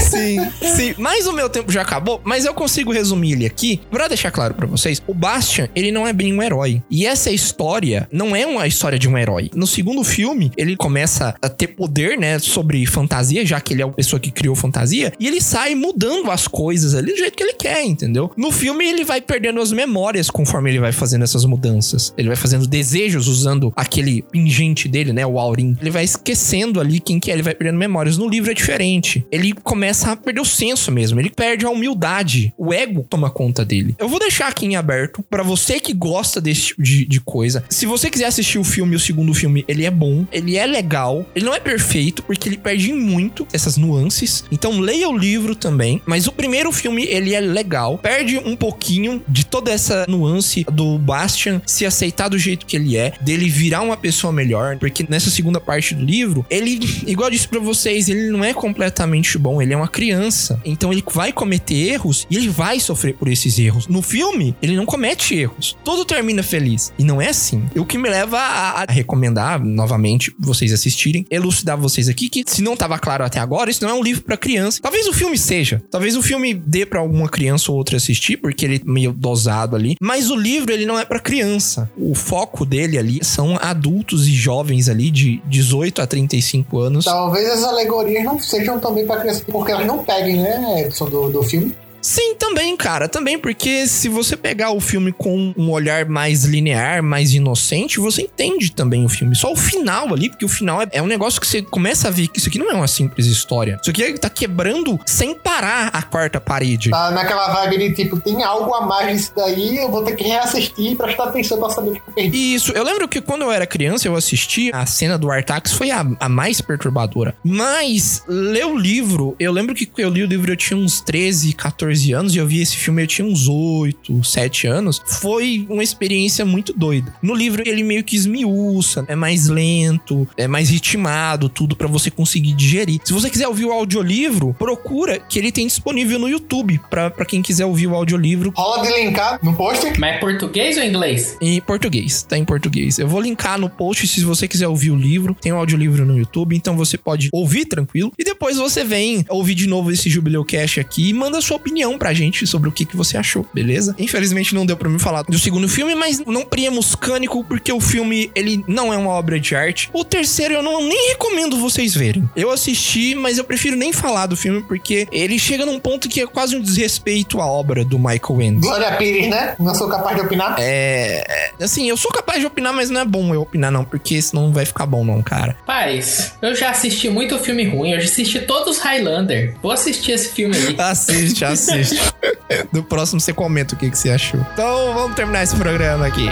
sim, sim. Mas o meu tempo já acabou, mas eu consigo resumir ele aqui pra deixar claro claro pra vocês, o Bastian, ele não é bem um herói. E essa história não é uma história de um herói. No segundo filme, ele começa a ter poder, né, sobre fantasia, já que ele é a pessoa que criou fantasia, e ele sai mudando as coisas ali do jeito que ele quer, entendeu? No filme, ele vai perdendo as memórias conforme ele vai fazendo essas mudanças. Ele vai fazendo desejos usando aquele pingente dele, né, o Aurim. Ele vai esquecendo ali quem que é, ele vai perdendo memórias. No livro é diferente. Ele começa a perder o senso mesmo, ele perde a humildade. O ego toma conta dele. Eu vou deixar aqui em aberto para você que gosta desse tipo de, de coisa. Se você quiser assistir o filme, o segundo filme, ele é bom, ele é legal, ele não é perfeito, porque ele perde muito essas nuances. Então leia o livro também. Mas o primeiro filme, ele é legal. Perde um pouquinho de toda essa nuance do Bastian se aceitar do jeito que ele é, dele virar uma pessoa melhor. Porque nessa segunda parte do livro, ele, igual eu disse pra vocês, ele não é completamente bom, ele é uma criança. Então ele vai cometer erros e ele vai sofrer por esses erros. No filme, ele não comete erros. Tudo termina feliz. E não é assim. O que me leva a, a recomendar novamente vocês assistirem, elucidar vocês aqui que se não estava claro até agora, isso não é um livro para criança. Talvez o filme seja. Talvez o filme dê para alguma criança ou outra assistir, porque ele é meio dosado ali, mas o livro ele não é para criança. O foco dele ali são adultos e jovens ali de 18 a 35 anos. Talvez as alegorias não sejam também para criança, porque elas não peguem, né, Edson, do, do filme. Sim, também, cara. Também porque se você pegar o filme com um olhar mais linear, mais inocente, você entende também o filme. Só o final ali, porque o final é, é um negócio que você começa a ver que isso aqui não é uma simples história. Isso aqui é, tá quebrando sem parar a quarta parede. Tá naquela vibe de tipo, tem algo a mais nisso daí, eu vou ter que reassistir e prestar atenção pra saber o que eu perdi. Isso, eu lembro que quando eu era criança, eu assisti a cena do Artax, foi a, a mais perturbadora. Mas, ler o livro, eu lembro que eu li o livro eu tinha uns 13, 14 anos e eu vi esse filme eu tinha uns 8, 7 anos. Foi uma experiência muito doida. No livro ele meio que esmiuça, é mais lento, é mais ritmado, tudo para você conseguir digerir. Se você quiser ouvir o audiolivro, procura que ele tem disponível no YouTube para quem quiser ouvir o audiolivro. Rola de linkar no post? Mas é português ou inglês? Em português, tá em português. Eu vou linkar no post se você quiser ouvir o livro. Tem o audiolivro no YouTube, então você pode ouvir tranquilo. E depois você vem ouvir de novo esse Jubileu Cash aqui e manda sua opinião pra gente sobre o que, que você achou, beleza? Infelizmente não deu pra me falar do segundo filme, mas não priemos cânico porque o filme, ele não é uma obra de arte. O terceiro eu não nem recomendo vocês verem. Eu assisti, mas eu prefiro nem falar do filme porque ele chega num ponto que é quase um desrespeito à obra do Michael Endes. Glória Pires, né? Não sou capaz de opinar? É... Assim, eu sou capaz de opinar, mas não é bom eu opinar não, porque senão não vai ficar bom não, cara. Paz, eu já assisti muito filme ruim, eu já assisti todos os Highlander. Vou assistir esse filme aí. Assiste, assiste. No próximo você comenta o que, que você achou. Então vamos terminar esse programa aqui.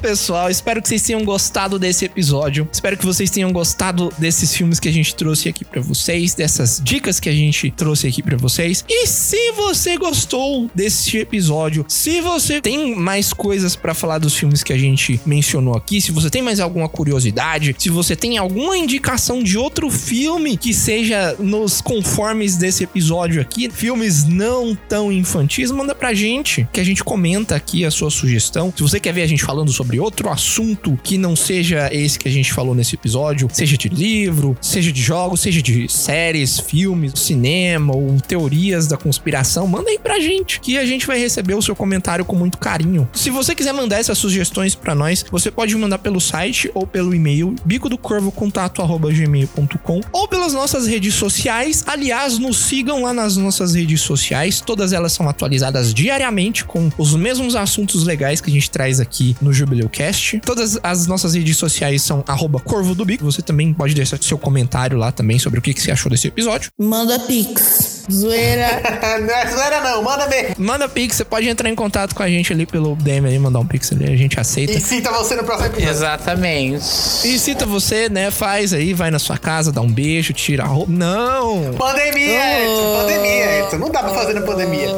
Pessoal. Espero que vocês tenham gostado desse episódio. Espero que vocês tenham gostado desses filmes que a gente trouxe aqui para vocês, dessas dicas que a gente trouxe aqui para vocês. E se você gostou desse episódio, se você tem mais coisas para falar dos filmes que a gente mencionou aqui, se você tem mais alguma curiosidade, se você tem alguma indicação de outro filme que seja nos conformes desse episódio aqui, filmes não tão infantis, manda pra gente, que a gente comenta aqui a sua sugestão. Se você quer ver a gente falando sobre outro assunto que não seja esse que a gente falou nesse episódio, seja de livro, seja de jogos, seja de séries, filmes, cinema ou teorias da conspiração, manda aí pra gente que a gente vai receber o seu comentário com muito carinho. Se você quiser mandar essas sugestões para nós, você pode mandar pelo site ou pelo e-mail bico do corvo contato@gmail.com ou pelas nossas redes sociais. Aliás, nos sigam lá nas nossas redes sociais, todas elas são atualizadas diariamente com os mesmos assuntos legais que a gente traz aqui no Jubileu Cast. Todas as nossas redes sociais são Corvo do Bico. Você também pode deixar seu comentário lá também sobre o que, que você achou desse episódio. Manda pix. Zoeira. não é zoeira não, manda mesmo. Manda pix, você pode entrar em contato com a gente ali pelo DM ali, mandar um pix ali, a gente aceita. E cita você no próximo episódio. Exatamente. E cita você, né, faz aí, vai na sua casa, dá um beijo, tira a roupa. Não! Pandemia, Edson, pandemia, Edson. Não dá pra fazer na pandemia.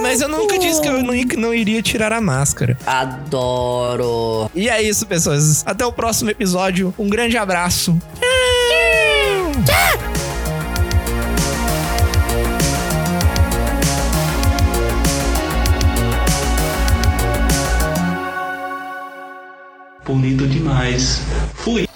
Mas eu nunca disse que eu não, não iria tirar a máscara. Adoro. E é isso, pessoas. Até o próximo episódio. Um grande abraço. Bonito demais. Fui.